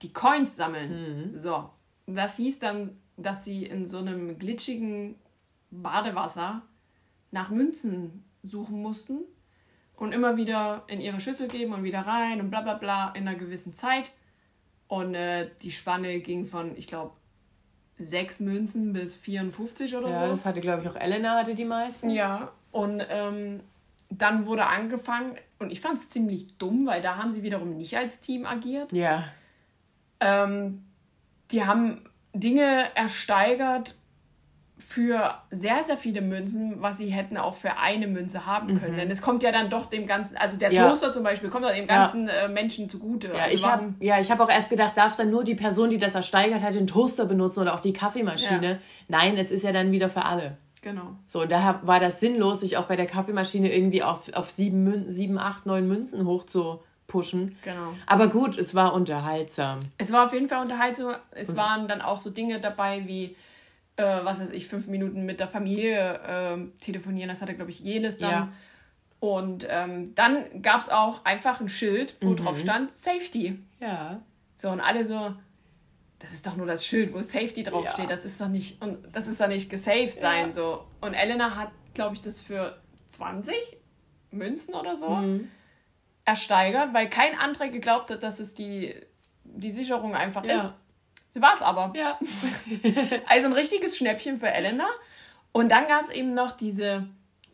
die Coins sammeln. Mhm. So. Das hieß dann, dass sie in so einem glitschigen Badewasser nach Münzen suchen mussten und immer wieder in ihre Schüssel geben und wieder rein und bla bla bla in einer gewissen Zeit. Und äh, die Spanne ging von, ich glaube, sechs Münzen bis 54 oder ja, so. Ja, das hatte, glaube ich, auch Elena hatte die meisten. Ja, und ähm, dann wurde angefangen, und ich fand es ziemlich dumm, weil da haben sie wiederum nicht als Team agiert. Ja. Ähm, die haben Dinge ersteigert, für sehr, sehr viele Münzen, was sie hätten auch für eine Münze haben können. Mhm. Denn es kommt ja dann doch dem ganzen, also der ja. Toaster zum Beispiel, kommt doch dem ganzen ja. Äh, Menschen zugute. Ja, also ich habe ja, hab auch erst gedacht, darf dann nur die Person, die das ersteigert hat, den Toaster benutzen oder auch die Kaffeemaschine. Ja. Nein, es ist ja dann wieder für alle. Genau. So, und daher war das sinnlos, sich auch bei der Kaffeemaschine irgendwie auf, auf sieben, Mün sieben, acht, neun Münzen hoch zu pushen. Genau. Aber gut, es war unterhaltsam. Es war auf jeden Fall unterhaltsam. Es und waren dann auch so Dinge dabei wie äh, was weiß ich, fünf Minuten mit der Familie äh, telefonieren. Das hatte, glaube ich, jedes dann. Ja. Und ähm, dann gab es auch einfach ein Schild, wo mhm. drauf stand Safety. Ja. So, und alle so, das ist doch nur das Schild, wo Safety draufsteht. Ja. Das ist doch nicht, und das ist doch nicht gesaved sein. Ja. So. Und Elena hat, glaube ich, das für 20 Münzen oder so mhm. ersteigert, weil kein anderer geglaubt hat, dass es die, die Sicherung einfach ja. ist. Sie war es aber. Ja. <laughs> also ein richtiges Schnäppchen für Elena. Und dann gab es eben noch diese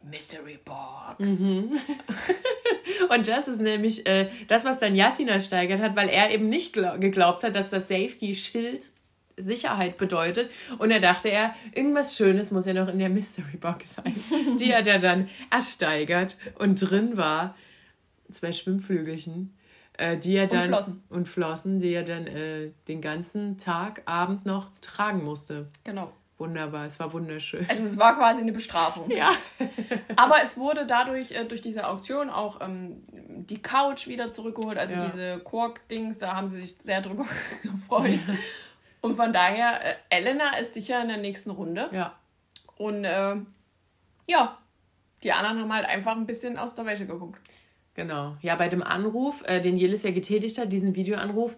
Mystery Box. Mhm. <laughs> Und das ist nämlich äh, das, was dann Yassin ersteigert hat, weil er eben nicht geglaubt hat, dass das Safety-Schild Sicherheit bedeutet. Und er dachte er, irgendwas Schönes muss ja noch in der Mystery Box sein, die hat er dann ersteigert. Und drin war zwei Schwimmflügelchen äh, die er dann, und Flossen. Und Flossen, die er dann äh, den ganzen Tag, Abend noch tragen musste. Genau. Wunderbar, es war wunderschön. Also es war quasi eine Bestrafung. <laughs> ja. Aber es wurde dadurch, äh, durch diese Auktion auch ähm, die Couch wieder zurückgeholt, also ja. diese Kork-Dings, da haben sie sich sehr drüber <laughs> gefreut. Und von daher, äh, Elena ist sicher in der nächsten Runde. Ja. Und äh, ja, die anderen haben halt einfach ein bisschen aus der Wäsche geguckt. Genau. Ja, bei dem Anruf, äh, den Jelis ja getätigt hat, diesen Videoanruf,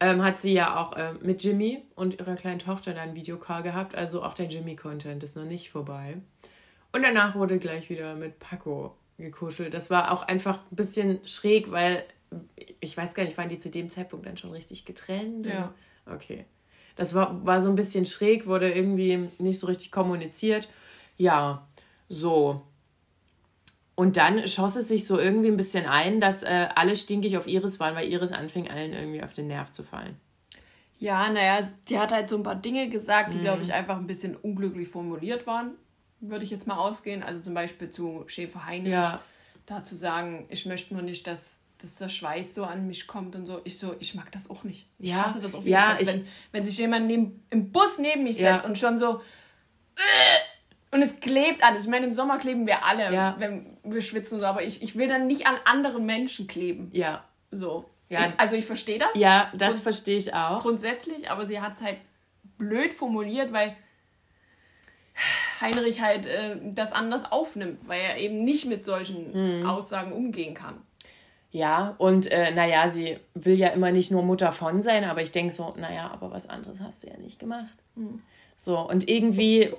ähm, hat sie ja auch äh, mit Jimmy und ihrer kleinen Tochter dann Videocall gehabt. Also auch der Jimmy-Content ist noch nicht vorbei. Und danach wurde gleich wieder mit Paco gekuschelt. Das war auch einfach ein bisschen schräg, weil ich weiß gar nicht, waren die zu dem Zeitpunkt dann schon richtig getrennt? Ja. Okay. Das war, war so ein bisschen schräg, wurde irgendwie nicht so richtig kommuniziert. Ja, so. Und dann schoss es sich so irgendwie ein bisschen ein, dass äh, alle stinkig auf Iris waren, weil Iris anfing, allen irgendwie auf den Nerv zu fallen. Ja, naja, die hat halt so ein paar Dinge gesagt, die, mhm. glaube ich, einfach ein bisschen unglücklich formuliert waren, würde ich jetzt mal ausgehen. Also zum Beispiel zu Schäfer Heinrich, ja. da zu sagen, ich möchte nur nicht, dass, dass der Schweiß so an mich kommt und so. Ich so, ich mag das auch nicht. Ich ja. hasse das auch ja, ich, wenn, wenn sich jemand neben, im Bus neben mich setzt ja. und schon so, äh, und es klebt alles. Ich meine, im Sommer kleben wir alle, ja. wenn wir schwitzen so, aber ich, ich will dann nicht an andere Menschen kleben. Ja. So. Ja. Ich, also ich verstehe das. Ja, das verstehe ich auch. Grundsätzlich, aber sie hat es halt blöd formuliert, weil Heinrich halt äh, das anders aufnimmt, weil er eben nicht mit solchen mhm. Aussagen umgehen kann. Ja, und äh, naja, sie will ja immer nicht nur Mutter von sein, aber ich denke so, naja, aber was anderes hast du ja nicht gemacht. Mhm. So, und irgendwie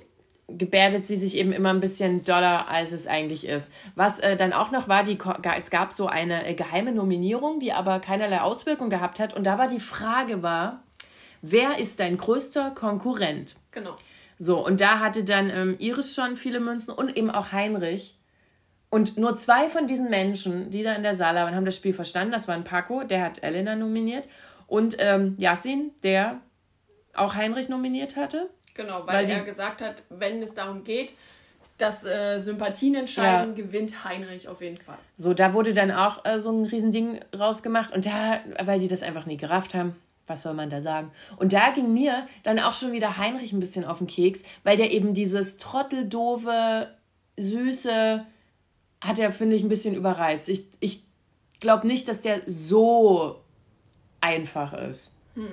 gebärdet sie sich eben immer ein bisschen doller, als es eigentlich ist. Was äh, dann auch noch war, die, es gab so eine äh, geheime Nominierung, die aber keinerlei Auswirkung gehabt hat. Und da war die Frage war, wer ist dein größter Konkurrent? Genau. So, und da hatte dann ähm, Iris schon viele Münzen und eben auch Heinrich. Und nur zwei von diesen Menschen, die da in der Saal waren, haben das Spiel verstanden. Das waren Paco, der hat Elena nominiert, und ähm, Yassin, der auch Heinrich nominiert hatte. Genau, weil, weil er gesagt hat, wenn es darum geht, dass äh, Sympathien entscheiden, ja. gewinnt Heinrich auf jeden Fall. So, da wurde dann auch äh, so ein Riesending rausgemacht und da, weil die das einfach nie gerafft haben, was soll man da sagen? Und da ging mir dann auch schon wieder Heinrich ein bisschen auf den Keks, weil der eben dieses trotteldove, süße, hat er, finde ich, ein bisschen überreizt. Ich, ich glaube nicht, dass der so einfach ist. Hm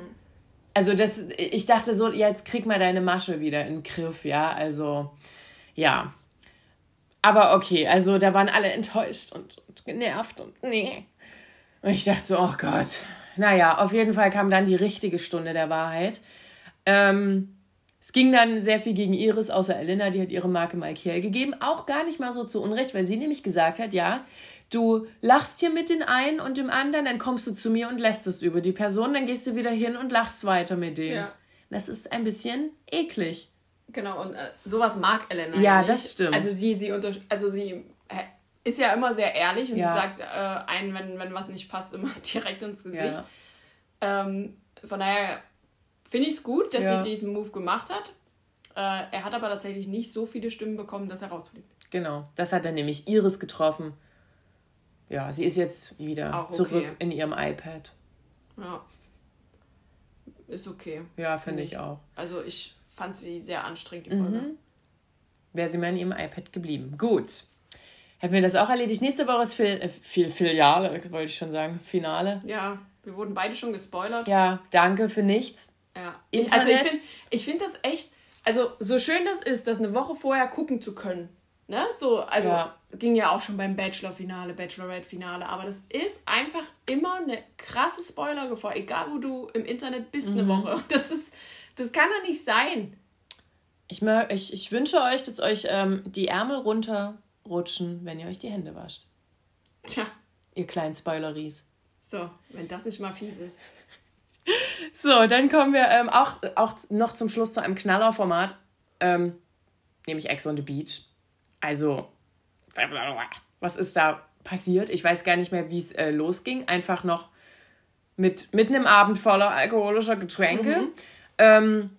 also das, ich dachte so, jetzt krieg mal deine Masche wieder in den Griff, ja, also ja. Aber okay, also da waren alle enttäuscht und, und genervt und nee. Und ich dachte so, oh Gott. Naja, auf jeden Fall kam dann die richtige Stunde der Wahrheit. Ähm, es ging dann sehr viel gegen Iris, außer Elena, die hat ihre Marke Malkiel gegeben. Auch gar nicht mal so zu Unrecht, weil sie nämlich gesagt hat, ja, Du lachst hier mit den einen und dem anderen, dann kommst du zu mir und lässt es über die Person, dann gehst du wieder hin und lachst weiter mit denen. Ja. Das ist ein bisschen eklig. Genau, und äh, sowas mag Elena. Ja, ja das stimmt. Also sie, sie, unter, also sie ist ja immer sehr ehrlich und ja. sie sagt äh, ein, wenn, wenn was nicht passt, <laughs> immer direkt ins Gesicht. Ähm, von daher finde ich es gut, dass sie diesen Move gemacht hat. Äh, er hat aber tatsächlich nicht so viele Stimmen bekommen, dass er rausfliegt. Genau, das hat er nämlich Iris getroffen ja, sie ist jetzt wieder okay. zurück in ihrem iPad. Ja. Ist okay. Ja, finde ich. ich auch. Also ich fand sie sehr anstrengend, die Folge. Mhm. Wäre sie mal in ihrem iPad geblieben. Gut. Hätten wir das auch erledigt. Nächste Woche ist Fil äh, Fil Filiale, wollte ich schon sagen. Finale. Ja, wir wurden beide schon gespoilert. Ja, danke für nichts. Ja. Internet. Also ich finde ich find das echt, also so schön das ist, das eine Woche vorher gucken zu können. Ne? So, also ja. ging ja auch schon beim Bachelor-Finale, Bachelorette-Finale, aber das ist einfach immer eine krasse Spoiler-Gefahr, egal wo du im Internet bist mhm. eine Woche. <laughs> Das ist, das kann doch nicht sein. Ich, ich, ich wünsche euch, dass euch ähm, die Ärmel runterrutschen, wenn ihr euch die Hände wascht. Tja. Ihr kleinen Spoileries. So, wenn das nicht mal fies ist. <laughs> So, dann kommen wir ähm, auch, auch noch zum Schluss zu einem Knallerformat, ähm, nämlich Ex on the Beach. Also, was ist da passiert? Ich weiß gar nicht mehr, wie es äh, losging. Einfach noch mit, mit einem Abend voller alkoholischer Getränke. Mhm. Ähm,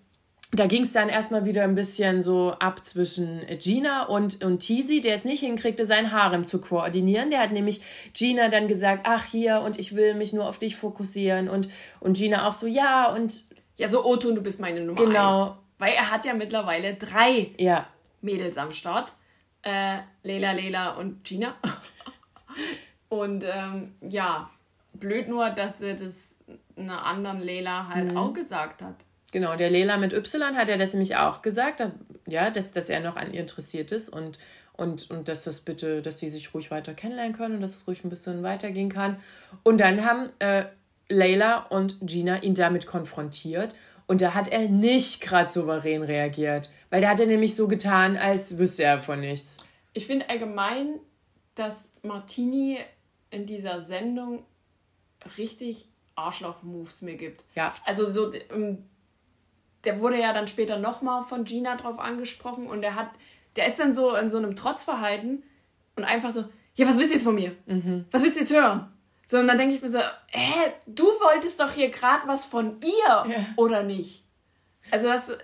da ging es dann erstmal wieder ein bisschen so ab zwischen Gina und, und Tizi, der es nicht hinkriegte, sein Harem zu koordinieren. Der hat nämlich Gina dann gesagt, ach hier, und ich will mich nur auf dich fokussieren. Und, und Gina auch so, ja, und... Ja, so Otto, du bist meine Nummer genau. eins. Weil er hat ja mittlerweile drei ja. Mädels am Start äh, Leila, Leila und Gina. <laughs> und ähm, ja, blöd nur, dass er das einer anderen Leila halt mhm. auch gesagt hat. Genau, der Leila mit Y hat er das nämlich auch gesagt, ja, dass, dass er noch an ihr interessiert ist und, und, und dass das bitte, dass die sich ruhig weiter kennenlernen können und dass es ruhig ein bisschen weitergehen kann. Und dann haben äh, Layla und Gina ihn damit konfrontiert und da hat er nicht gerade souverän reagiert, weil da hat er nämlich so getan, als wüsste er von nichts. Ich finde allgemein, dass Martini in dieser Sendung richtig Arschloch-Moves mir gibt. Ja. Also so, ähm, der wurde ja dann später nochmal von Gina drauf angesprochen und der hat, der ist dann so in so einem Trotzverhalten und einfach so, ja, was willst du jetzt von mir? Mhm. Was willst du jetzt hören? So, und dann denke ich mir so, hä, du wolltest doch hier gerade was von ihr, ja. oder nicht? Also das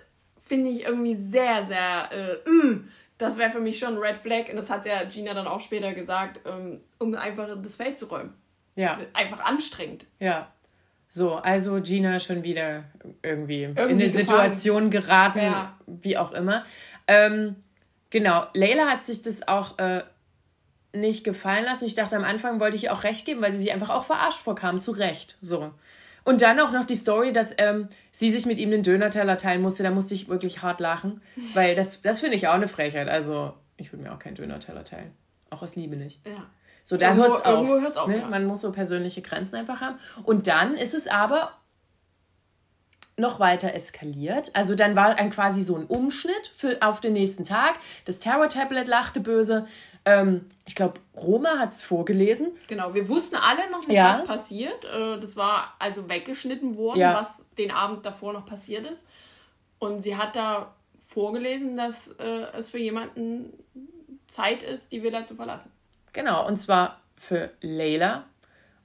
finde ich irgendwie sehr, sehr, äh, uh, das wäre für mich schon ein Red Flag. Und das hat ja Gina dann auch später gesagt, ähm, um einfach das Feld zu räumen. Ja. Einfach anstrengend. Ja. So, also Gina schon wieder irgendwie, irgendwie in eine Situation geraten, ja. wie auch immer. Ähm, genau, Leila hat sich das auch äh, nicht gefallen lassen. Ich dachte, am Anfang wollte ich auch recht geben, weil sie sich einfach auch verarscht vorkam, zu Recht. So. Und dann auch noch die Story, dass ähm, sie sich mit ihm den Dönerteller teilen musste. Da musste ich wirklich hart lachen, <laughs> weil das, das finde ich auch eine Frechheit. Also, ich würde mir auch keinen Dönerteller teilen. Auch aus Liebe nicht. Ja. So, da hört es auf. Hört's auf ne? ja. Man muss so persönliche Grenzen einfach haben. Und dann ist es aber noch weiter eskaliert. Also dann war ein quasi so ein Umschnitt für, auf den nächsten Tag. Das Terror-Tablet lachte böse. Ähm, ich glaube, Roma hat es vorgelesen. Genau, wir wussten alle noch nicht, ja. was passiert. Äh, das war also weggeschnitten worden, ja. was den Abend davor noch passiert ist. Und sie hat da vorgelesen, dass äh, es für jemanden Zeit ist, die Villa zu verlassen. Genau, und zwar für Layla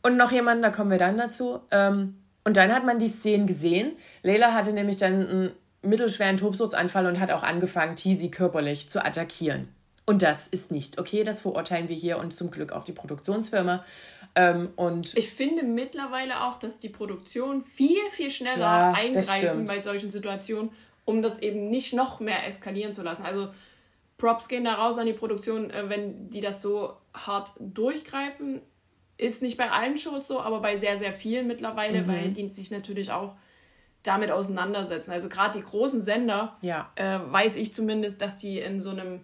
und noch jemanden, da kommen wir dann dazu. Ähm, und dann hat man die Szenen gesehen. Layla hatte nämlich dann einen mittelschweren Tobsuchtsanfall und hat auch angefangen, Teasy körperlich zu attackieren. Und das ist nicht okay, das verurteilen wir hier und zum Glück auch die Produktionsfirma. Ähm, und ich finde mittlerweile auch, dass die Produktion viel, viel schneller ja, eingreifen bei solchen Situationen, um das eben nicht noch mehr eskalieren zu lassen. Also Props gehen da raus an die Produktion, äh, wenn die das so hart durchgreifen. Ist nicht bei allen Shows so, aber bei sehr, sehr vielen mittlerweile, mhm. weil die sich natürlich auch damit auseinandersetzen. Also gerade die großen Sender, ja. äh, weiß ich zumindest, dass die in so einem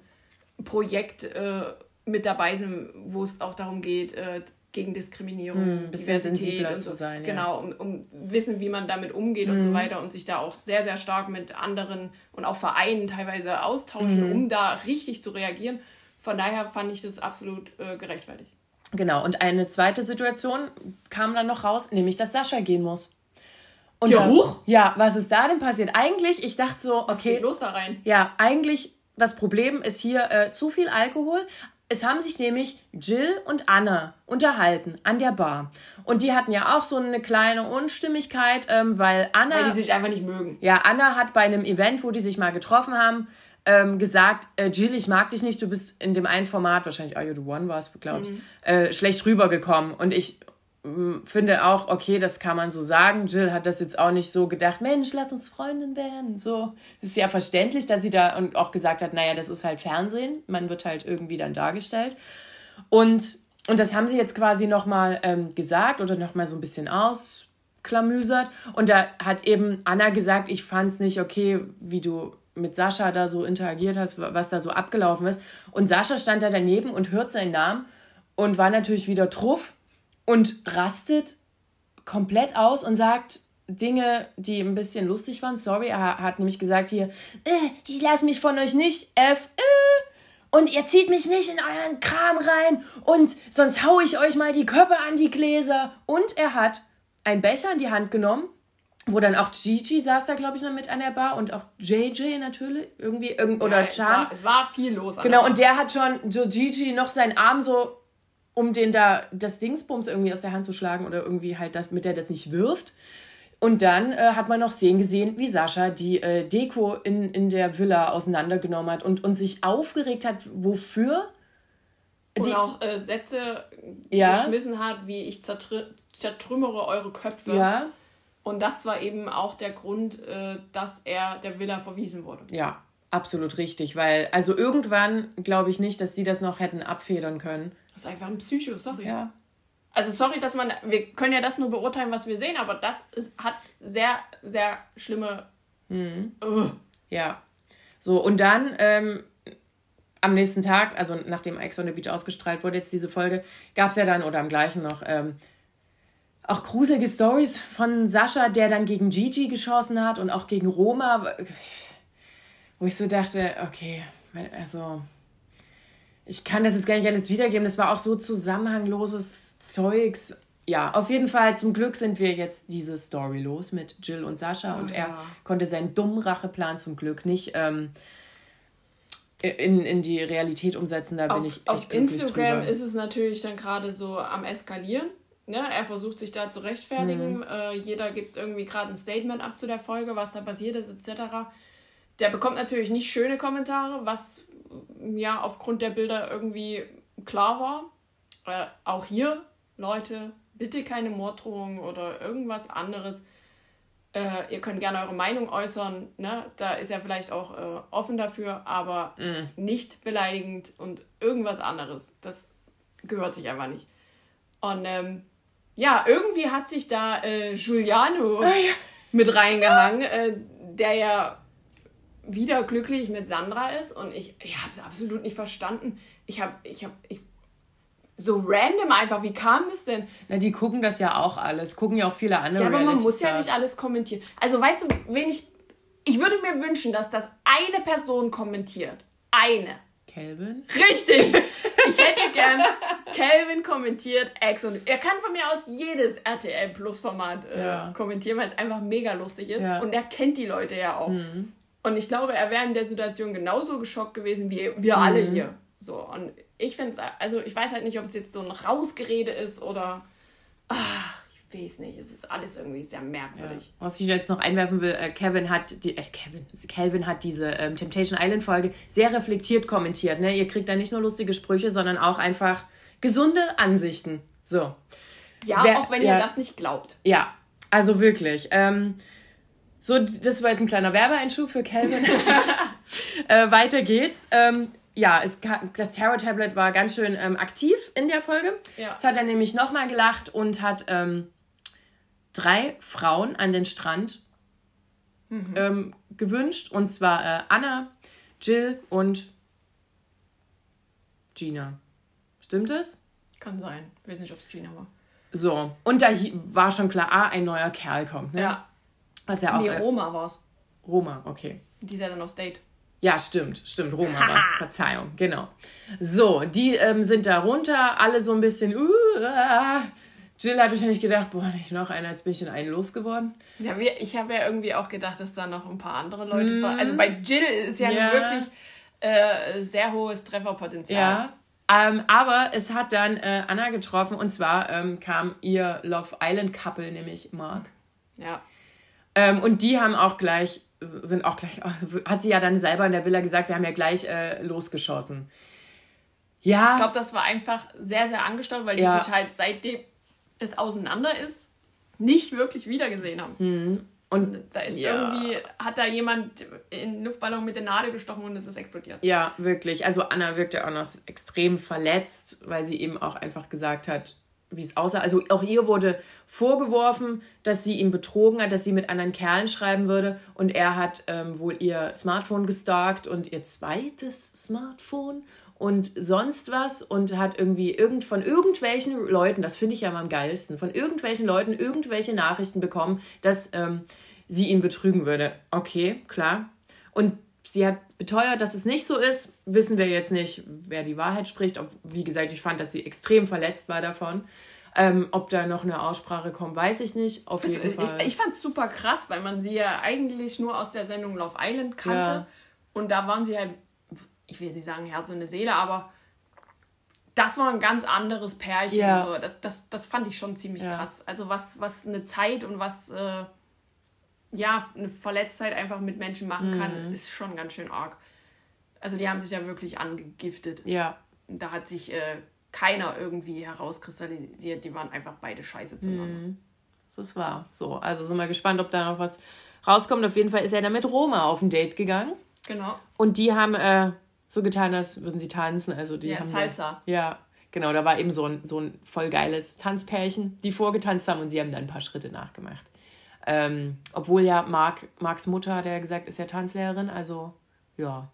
Projekt äh, mit dabei sind, wo es auch darum geht, äh, gegen Diskriminierung, ein bisschen sensibler und so. zu sein. Genau, um, um wissen, wie man damit umgeht mhm. und so hm. weiter und sich da auch sehr, sehr stark mit anderen und auch Vereinen teilweise austauschen, mhm. um da richtig zu reagieren. Von daher fand ich das absolut äh, gerechtfertigt. Genau, und eine zweite Situation kam dann noch raus, nämlich, dass Sascha gehen muss. Und ja, hoch? Ja, was ist da denn passiert? Eigentlich, ich dachte so, okay. Was geht los da rein? Ja, eigentlich, das Problem ist hier äh, zu viel Alkohol, es haben sich nämlich Jill und Anna unterhalten an der Bar. Und die hatten ja auch so eine kleine Unstimmigkeit, ähm, weil Anna. Weil die sich einfach nicht mögen. Ja, Anna hat bei einem Event, wo die sich mal getroffen haben, ähm, gesagt, äh, Jill, ich mag dich nicht, du bist in dem einen Format, wahrscheinlich Are You the One war es, glaube ich, mhm. äh, schlecht rübergekommen. Und ich finde auch, okay, das kann man so sagen. Jill hat das jetzt auch nicht so gedacht, Mensch, lass uns Freundin werden. So, ist ja verständlich, dass sie da und auch gesagt hat, naja, das ist halt Fernsehen. Man wird halt irgendwie dann dargestellt. Und, und das haben sie jetzt quasi nochmal ähm, gesagt oder nochmal so ein bisschen ausklamüsert. Und da hat eben Anna gesagt, ich fand es nicht okay, wie du mit Sascha da so interagiert hast, was da so abgelaufen ist. Und Sascha stand da daneben und hört seinen Namen und war natürlich wieder truff und rastet komplett aus und sagt Dinge, die ein bisschen lustig waren. Sorry, er hat nämlich gesagt hier, äh, ich lasse mich von euch nicht F, äh, und ihr zieht mich nicht in euren Kram rein und sonst hau ich euch mal die Köpfe an die Gläser. Und er hat einen Becher in die Hand genommen, wo dann auch Gigi saß da, glaube ich, noch mit an der Bar und auch JJ natürlich irgendwie irgend, oder ja, Chan. Es war, es war viel los. genau, und der hat schon so Gigi noch seinen Arm so um den da das Dingsbums irgendwie aus der Hand zu schlagen oder irgendwie halt, damit er das nicht wirft. Und dann äh, hat man noch Szenen gesehen, wie Sascha die äh, Deko in, in der Villa auseinandergenommen hat und, und sich aufgeregt hat, wofür. Und auch äh, Sätze ja. geschmissen hat, wie ich zertrümmere eure Köpfe. Ja. Und das war eben auch der Grund, äh, dass er der Villa verwiesen wurde. Ja, absolut richtig, weil also irgendwann glaube ich nicht, dass die das noch hätten abfedern können. Das ist einfach ein Psycho, sorry. Ja. Also sorry, dass man, wir können ja das nur beurteilen, was wir sehen, aber das ist, hat sehr, sehr schlimme. Mhm. Ja. So, und dann ähm, am nächsten Tag, also nachdem Ex on the Beach ausgestrahlt wurde, jetzt diese Folge, gab es ja dann, oder am gleichen noch, ähm, auch gruselige Stories von Sascha, der dann gegen Gigi geschossen hat und auch gegen Roma, wo ich so dachte, okay, also ich kann das jetzt gar nicht alles wiedergeben. Das war auch so zusammenhangloses Zeugs. Ja, auf jeden Fall, zum Glück sind wir jetzt diese Story los mit Jill und Sascha oh, und er ja. konnte seinen dummen Racheplan zum Glück nicht ähm, in, in die Realität umsetzen. Da bin ich echt Auf Instagram drüber. ist es natürlich dann gerade so am Eskalieren. Ne? Er versucht sich da zu rechtfertigen. Mhm. Äh, jeder gibt irgendwie gerade ein Statement ab zu der Folge, was da passiert ist, etc. Der bekommt natürlich nicht schöne Kommentare, was ja aufgrund der Bilder irgendwie klar war. Äh, auch hier, Leute, bitte keine Morddrohungen oder irgendwas anderes. Äh, ihr könnt gerne eure Meinung äußern, ne? da ist er vielleicht auch äh, offen dafür, aber mm. nicht beleidigend und irgendwas anderes. Das gehört sich einfach nicht. Und ähm, ja, irgendwie hat sich da äh, Giuliano oh, ja. mit reingehangen, äh, der ja wieder glücklich mit Sandra ist und ich, ich habe es absolut nicht verstanden. Ich habe, ich habe, ich, so random einfach, wie kam das denn? Na, die gucken das ja auch alles, gucken ja auch viele andere Ja, aber man muss ja nicht alles kommentieren. Also weißt du, wenn ich, ich würde mir wünschen, dass das eine Person kommentiert. Eine. Kelvin? Richtig! <laughs> Ich hätte gern Kelvin kommentiert Ex und er kann von mir aus jedes RTL Plus Format äh, ja. kommentieren, weil es einfach mega lustig ist ja. und er kennt die Leute ja auch. Mhm. Und ich glaube, er wäre in der Situation genauso geschockt gewesen wie wir mhm. alle hier. So, und ich finde es, also ich weiß halt nicht, ob es jetzt so ein Rausgerede ist oder. Ach, ich weiß nicht. Es ist alles irgendwie sehr merkwürdig. Ja. Was ich jetzt noch einwerfen will, äh, Kevin hat die, äh, Kevin, Calvin hat diese ähm, Temptation Island Folge sehr reflektiert kommentiert. Ne? Ihr kriegt da nicht nur lustige Sprüche, sondern auch einfach gesunde Ansichten. So. Ja, Wer, auch wenn ja, ihr das nicht glaubt. Ja, also wirklich. Ähm, so, das war jetzt ein kleiner Werbeeinschub für Calvin. <laughs> äh, weiter geht's. Ähm, ja, es, das Terror Tablet war ganz schön ähm, aktiv in der Folge. Ja. Es hat dann nämlich nochmal gelacht und hat ähm, drei Frauen an den Strand mhm. ähm, gewünscht. Und zwar äh, Anna, Jill und Gina. Stimmt es? Kann sein. Ich weiß nicht, ob es Gina war. So, und da war schon klar, ah, ein neuer Kerl kommt. Ne? Ja. Was ja auch. Nee, Roma war's. Roma, okay. Die ist ja dann aus Date. Ja, stimmt, stimmt, Roma war's. Verzeihung, genau. So, die ähm, sind da runter, alle so ein bisschen. Uh, uh. Jill hat wahrscheinlich gedacht, boah, nicht noch einer, jetzt bin ich in einen losgeworden. Ja, ich habe ja irgendwie auch gedacht, dass da noch ein paar andere Leute mm. waren. Also bei Jill ist ja, ja. wirklich äh, sehr hohes Trefferpotenzial. Ja. Ähm, aber es hat dann äh, Anna getroffen und zwar ähm, kam ihr Love Island Couple, nämlich Mark. Ja. Ähm, und die haben auch gleich, sind auch gleich, hat sie ja dann selber in der Villa gesagt, wir haben ja gleich äh, losgeschossen. Ja. Ich glaube, das war einfach sehr, sehr angestaut, weil die ja. sich halt seitdem es auseinander ist, nicht wirklich wiedergesehen haben. Mhm. Und da ist ja. irgendwie, hat da jemand in Luftballon mit der Nadel gestochen und es ist explodiert. Ja, wirklich. Also Anna wirkte auch noch extrem verletzt, weil sie eben auch einfach gesagt hat, wie es aussah. Also auch ihr wurde vorgeworfen, dass sie ihn betrogen hat, dass sie mit anderen Kerlen schreiben würde. Und er hat ähm, wohl ihr Smartphone gestalkt und ihr zweites Smartphone und sonst was und hat irgendwie irgend von irgendwelchen Leuten, das finde ich ja mal am geilsten, von irgendwelchen Leuten irgendwelche Nachrichten bekommen, dass ähm, sie ihn betrügen würde. Okay, klar. Und sie hat beteuert, dass es nicht so ist. Wissen wir jetzt nicht, wer die Wahrheit spricht. Ob, wie gesagt, ich fand, dass sie extrem verletzt war davon. Ähm, ob da noch eine Aussprache kommt, weiß ich nicht. Auf jeden Fall. Ich, ich fand es super krass, weil man sie ja eigentlich nur aus der Sendung Love Island kannte. Ja. Und da waren sie halt, ich will nicht sagen Herz und eine Seele, aber das war ein ganz anderes Pärchen. Ja. So. Das, das, das, fand ich schon ziemlich ja. krass. Also was, was eine Zeit und was äh, ja, eine Verletztheit einfach mit Menschen machen kann, mhm. ist schon ganz schön arg. Also die haben sich ja wirklich angegiftet. Ja. Da hat sich äh, keiner irgendwie herauskristallisiert. Die waren einfach beide scheiße zueinander. Mhm. Das war so. Also sind wir gespannt, ob da noch was rauskommt. Auf jeden Fall ist er dann mit Roma auf ein Date gegangen. Genau. Und die haben äh, so getan, als würden sie tanzen. Also die ja, haben Salsa. Da, ja, genau. Da war eben so ein, so ein voll geiles Tanzpärchen, die vorgetanzt haben und sie haben dann ein paar Schritte nachgemacht. Ähm, obwohl ja Mark, Marks Mutter, hat ja gesagt, ist ja Tanzlehrerin. Also ja,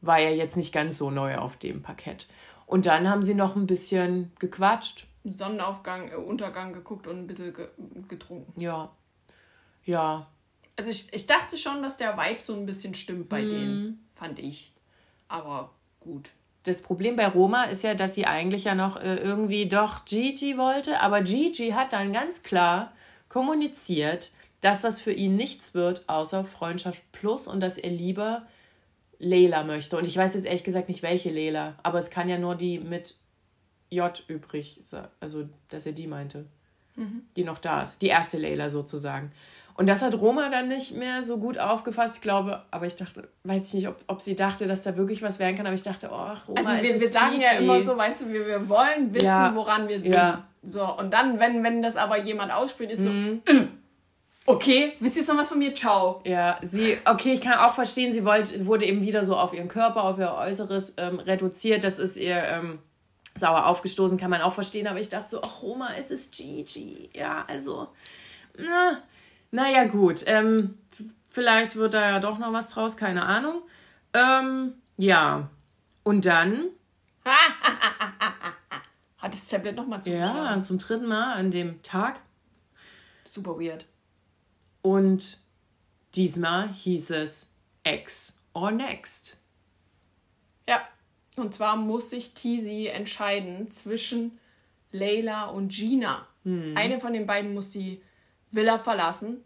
war ja jetzt nicht ganz so neu auf dem Parkett. Und dann haben sie noch ein bisschen gequatscht, Sonnenaufgang, äh, Untergang geguckt und ein bisschen ge getrunken. Ja. Ja. Also ich, ich dachte schon, dass der Vibe so ein bisschen stimmt bei Mhm. denen, fand ich. Aber gut. Das Problem bei Roma ist ja, dass sie eigentlich ja noch äh, irgendwie doch Gigi wollte, aber Gigi hat dann ganz klar kommuniziert, dass das für ihn nichts wird, außer Freundschaft plus und dass er lieber Leila möchte. Und ich weiß jetzt ehrlich gesagt nicht, welche Leila, aber es kann ja nur die mit J übrig sein, also dass er die meinte, die noch da ist, die erste Leila sozusagen. Und das hat Roma dann nicht mehr so gut aufgefasst, ich glaube, aber ich dachte, weiß ich nicht, ob, ob sie dachte, dass da wirklich was werden kann, aber ich dachte, oh, Roma Also ist wir, es wir sagen ja Gigi. immer so, weißt du, wir, wir wollen wissen, Ja. woran wir sind. Ja. So, und dann, wenn, wenn das aber jemand ausspielt, ist so, Mhm. okay, willst du jetzt noch was von mir? Ciao. Ja, sie, okay, ich kann auch verstehen, sie wollte, wurde eben wieder so auf ihren Körper, auf ihr Äußeres ähm, reduziert. Das ist ihr ähm, sauer aufgestoßen, kann man auch verstehen. Aber ich dachte so, ach Roma, es ist Gigi. Ja, also, na, naja, gut. Ähm, vielleicht wird da ja doch noch was draus, keine Ahnung. Ähm, ja, und dann, <laughs> Hat das Tablet nochmal zugeschlagen. ja, zum dritten Mal an dem Tag. Super weird. Und diesmal hieß es Ex or Next. Ja. Und zwar muss sich Tizi entscheiden zwischen Layla und Gina. Hm. Eine von den beiden muss die Villa verlassen.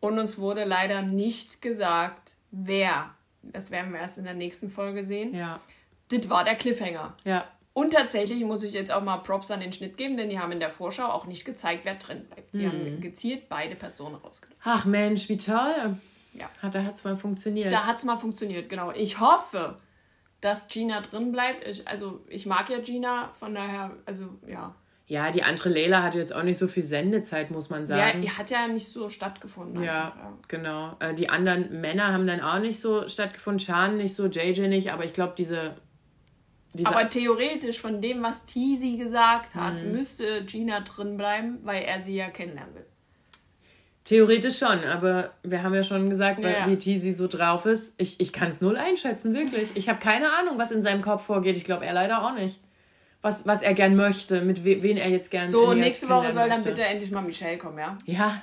Und uns wurde leider nicht gesagt, wer. Das werden wir erst in der nächsten Folge sehen. Ja, Das war der Cliffhanger. ja, Und tatsächlich muss ich jetzt auch mal Props an den Schnitt geben, denn die haben in der Vorschau auch nicht gezeigt, wer drin bleibt. Die Hm. haben gezielt beide Personen rausgenommen. Ach Mensch, wie toll. Ja. Hat, da hat es mal funktioniert. Da hat es mal funktioniert, genau. Ich hoffe, dass Gina drin bleibt. Ich, also, ich mag ja Gina, von daher, also, ja. ja, die andere Leila hatte jetzt auch nicht so viel Sendezeit, muss man Ja, sagen. die hat ja nicht so stattgefunden. Ja, einfach, genau. Äh, die anderen Männer haben dann auch nicht so stattgefunden. Chan nicht so, JJ nicht, aber ich glaube, diese. Aber theoretisch, von dem, was Tizi gesagt hat, Mhm. müsste Gina drin bleiben, weil er sie ja kennenlernen will. theoretisch schon, aber wir haben ja schon gesagt, weil, Ja, ja. wie Tizi so drauf ist. Ich, ich kann es null einschätzen, wirklich. Ich habe keine Ahnung, was in seinem Kopf vorgeht. Ich glaube, er leider auch nicht. Was, was er gern möchte, mit we, wen er jetzt gern So, nächste Woche soll dann kennenlernen bitte endlich mal Michelle kommen, ja? möchte. Ja,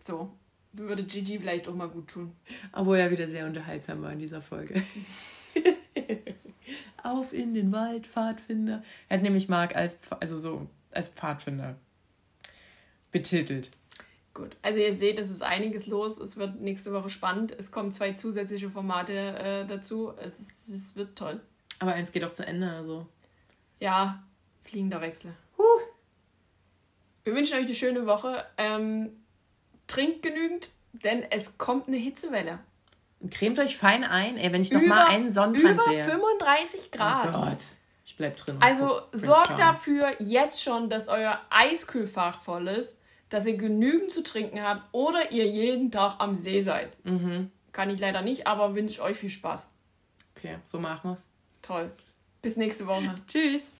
So. Würde Gigi vielleicht auch mal gut tun. Obwohl er wieder sehr unterhaltsam war in dieser Folge. <laughs> Auf in den Wald, Pfadfinder. Er hat nämlich Mark als, also so, als Pfadfinder betitelt. Gut, also ihr seht, es ist einiges los. Es wird nächste Woche spannend. Es kommen zwei zusätzliche Formate äh, dazu. Es, ist, es wird toll. Aber eins geht auch zu Ende, also. Ja, fliegender Wechsel. Huh. Wir wünschen euch eine schöne Woche. Ähm, trinkt genügend, denn es kommt eine Hitzewelle. Cremt euch fein ein, ey, wenn ich noch mal einen Sonnenbrand über sehe. 35 Grad. Oh Gott. Ich bleib drin. Also sorgt dafür jetzt schon, dass euer Eiskühlfach voll ist, dass ihr genügend zu trinken habt oder ihr jeden Tag am See seid. Mhm. Kann ich leider nicht, aber wünsche ich euch viel Spaß. Okay, so machen wir's. Toll. Bis nächste Woche. Tschüss.